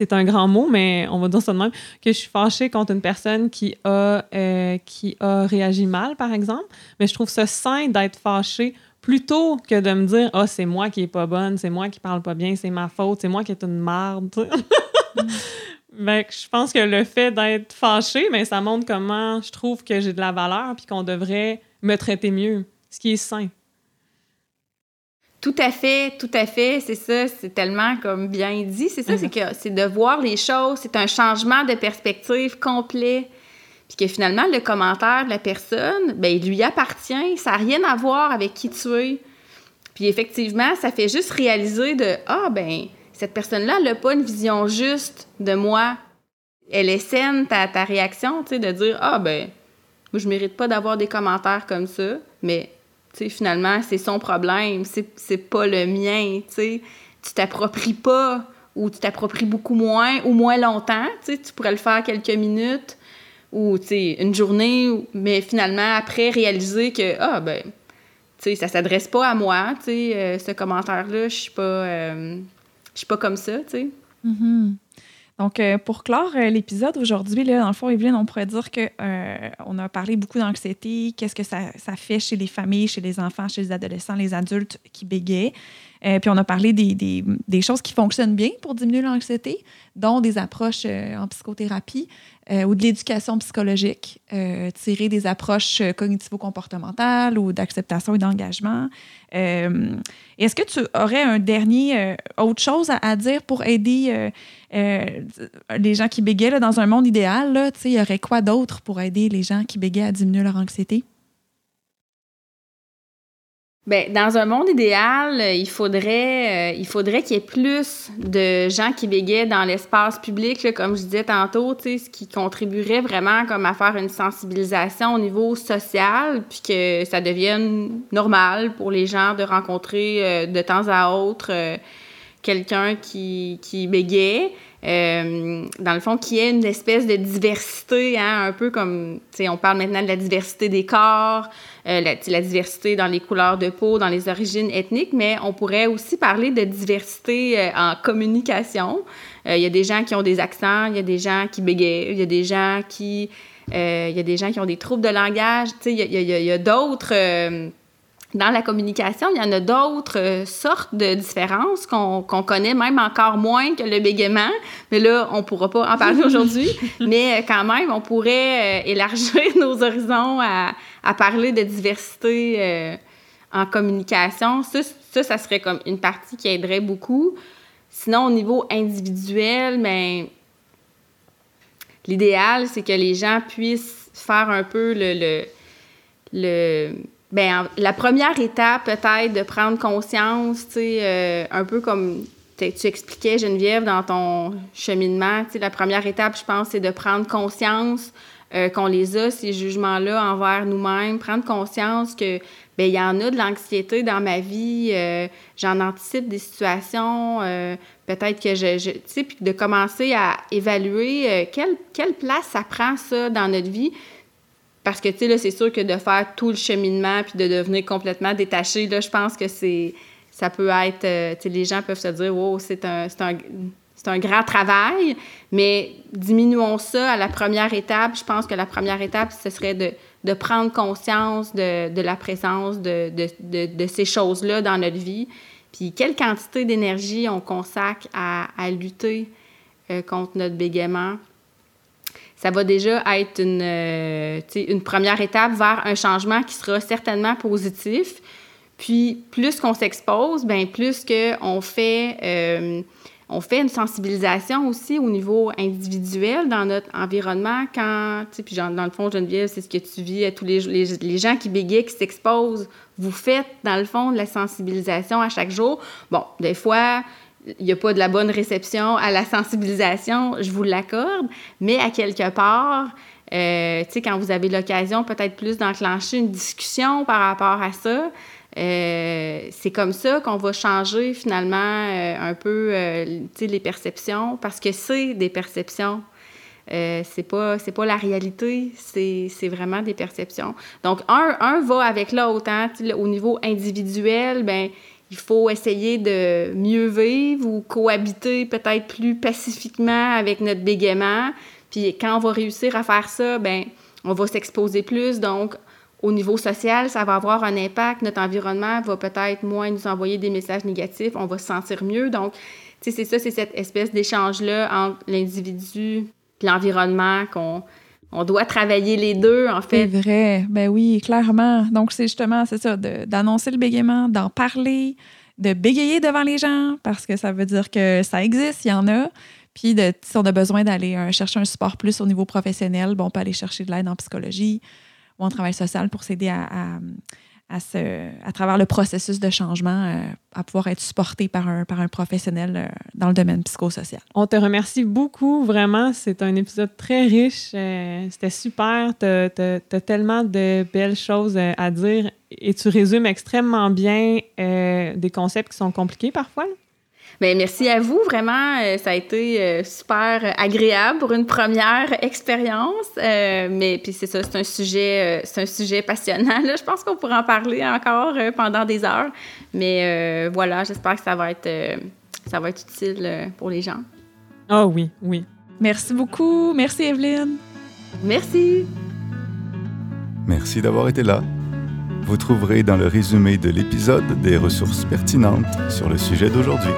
C'est un grand mot, mais on va dire ça de même. Que je suis fâchée contre une personne qui a, euh, qui a réagi mal, par exemple. Mais je trouve ça sain d'être fâchée plutôt que de me dire Ah, c'est moi qui est pas bonne, c'est moi qui parle pas bien, c'est ma faute, c'est moi qui est une marde. Ben, je pense que le fait d'être fâchée, mais ben, ça montre comment je trouve que j'ai de la valeur puis qu'on devrait me traiter mieux, ce qui est sain. Tout à fait, tout à fait, c'est ça, c'est tellement comme bien dit, c'est ça, c'est que c'est de voir les choses, c'est un changement de perspective complet. Puis que finalement, le commentaire de la personne, ben, il lui appartient, ça n'a rien à voir avec qui tu es. Puis effectivement, ça fait juste réaliser de Ah, ben, cette personne-là, elle n'a pas une vision juste de moi. Elle est saine, ta, ta réaction, tu sais, de dire Ah, ben, moi, je mérite pas d'avoir des commentaires comme ça, mais sais, finalement, c'est son problème, c'est pas le mien. sais. Tu t'appropries pas ou tu t'appropries beaucoup moins ou moins longtemps. Tu pourrais le faire quelques minutes ou une journée, mais finalement, après, réaliser que, ah, ben, ça s'adresse pas à moi, euh, ce commentaire-là, je suis pas, euh, suis pas comme ça. sais. Mm-hmm. Donc, euh, pour clore euh, l'épisode aujourd'hui, dans le fond, Evelyne, on pourrait dire qu'on euh, a parlé beaucoup d'anxiété, qu'est-ce que ça, fait chez les familles, chez les enfants, chez les adolescents, les adultes qui bégayent. puis on a parlé des, choses qui fonctionnent bien pour diminuer l'anxiété, dont des approches en psychothérapie ou de l'éducation psychologique, tirer des approches cognitivo-comportementales ou d'acceptation et d'engagement. Est-ce que tu aurais un dernier, autre chose à, dire pour aider euh, les gens qui bégayent dans un monde idéal, il y aurait quoi d'autre pour aider les gens qui bégayent à diminuer leur anxiété? Bien, dans un monde idéal, il faudrait, euh, il faudrait qu'il y ait plus de gens qui bégayent dans l'espace public, comme je disais tantôt, ce qui contribuerait vraiment comme à faire une sensibilisation au niveau social, puis que ça devienne normal pour les gens de rencontrer euh, de temps à autre quelqu'un qui, qui bégayait. Euh, dans le fond, qui est une espèce de diversité, hein, un peu comme, tu sais, on parle maintenant de la diversité des corps, euh, la, diversité dans les couleurs de peau, dans les origines ethniques, mais on pourrait aussi parler de diversité euh, en communication. Il y a des gens qui ont des accents, il y a des gens qui bégayent, il y a des gens qui, il y a des gens qui ont des troubles de langage, tu sais, il y a d'autres dans la communication, il y en a d'autres euh, sortes de différences qu'on connaît même encore moins que le bégaiement. Mais là, on ne pourra pas en parler aujourd'hui. mais euh, quand même, on pourrait euh, élargir nos horizons à, à parler de diversité en communication. Ça, ça, ça, serait comme une partie qui aiderait beaucoup. Sinon, au niveau individuel, mais ben, l'idéal, c'est que les gens puissent faire un peu le, le, le ben la première étape peut-être de prendre conscience, tu sais, euh, un peu comme tu expliquais Geneviève dans ton cheminement, tu sais, la première étape, je pense, c'est de prendre conscience euh, qu'on les a ces jugements-là envers nous-mêmes, prendre conscience que ben il y en a de l'anxiété dans ma vie, euh, j'en anticipe des situations, peut-être que je, je tu sais, puis de commencer à évaluer quelle, quelle place ça prend ça dans notre vie parce que, tu sais, là, c'est sûr que de faire tout le cheminement puis de devenir complètement détaché, là, je pense que c'est. Ça peut être. Euh, tu sais, les gens peuvent se dire, wow, c'est un, un, un grand travail, mais diminuons ça à la première étape. Je pense que la première étape, ce serait de, de prendre conscience de, de la présence de, de, de ces choses-là dans notre vie, puis quelle quantité d'énergie on consacre à, lutter euh, contre notre bégaiement. Ça va déjà être une, une première étape vers un changement qui sera certainement positif. Puis plus qu'on s'expose, ben plus qu'on fait on fait une sensibilisation aussi au niveau individuel dans notre environnement quand, puis dans le fond, Geneviève, c'est ce que tu vis tous les, les, les gens qui bégayent, qui s'exposent. Vous faites, dans le fond, de la sensibilisation à chaque jour. Bon, des fois, il n'y a pas de la bonne réception à la sensibilisation, je vous l'accorde, mais à quelque part, euh, tu sais, quand vous avez l'occasion peut-être plus d'enclencher une discussion par rapport à ça, euh, c'est comme ça qu'on va changer finalement euh, un peu les perceptions parce que c'est des perceptions. c'est pas pas la réalité, c'est vraiment des perceptions. Donc un, un va avec l'autre. Hein, au niveau individuel, ben il faut essayer de mieux vivre ou cohabiter peut-être plus pacifiquement avec notre bégaiement. Puis quand on va réussir à faire ça, ben on va s'exposer plus. Donc au niveau social, ça va avoir un impact. Notre environnement va peut-être moins nous envoyer des messages négatifs. On va se sentir mieux. Donc, c'est ça, c'est cette espèce d'échange-là entre l'individu et l'environnement qu'on on doit travailler les deux, en fait. C'est vrai. Ben oui, clairement. Donc, c'est justement, c'est ça, d'annoncer le bégaiement, d'en parler, de bégayer devant les gens, parce que ça veut dire que ça existe, il y en a. Puis, de, si on a besoin d'aller chercher un support plus au niveau professionnel, bon, on peut aller chercher de l'aide en psychologie, ou en travail social pour s'aider à, à, travers le processus de changement, euh, à pouvoir être supporté par un, par un professionnel euh, dans le domaine psychosocial. On te remercie beaucoup, vraiment. C'est un épisode très riche. Euh, c'était super. Tu as, tellement de belles choses à dire et tu résumes extrêmement bien des concepts qui sont compliqués parfois. Bien, merci à vous. Vraiment, euh, ça a été euh, super agréable pour une première expérience. Euh, mais puis c'est ça, c'est un sujet, c'est un sujet passionnant. Je pense qu'on pourra en parler encore pendant des heures. Mais voilà, j'espère que ça va être, ça va être utile pour les gens. Ah oui, oui. Merci beaucoup. Merci Evelyne. Merci. Merci d'avoir été là. Vous trouverez dans le résumé de l'épisode des ressources pertinentes sur le sujet d'aujourd'hui.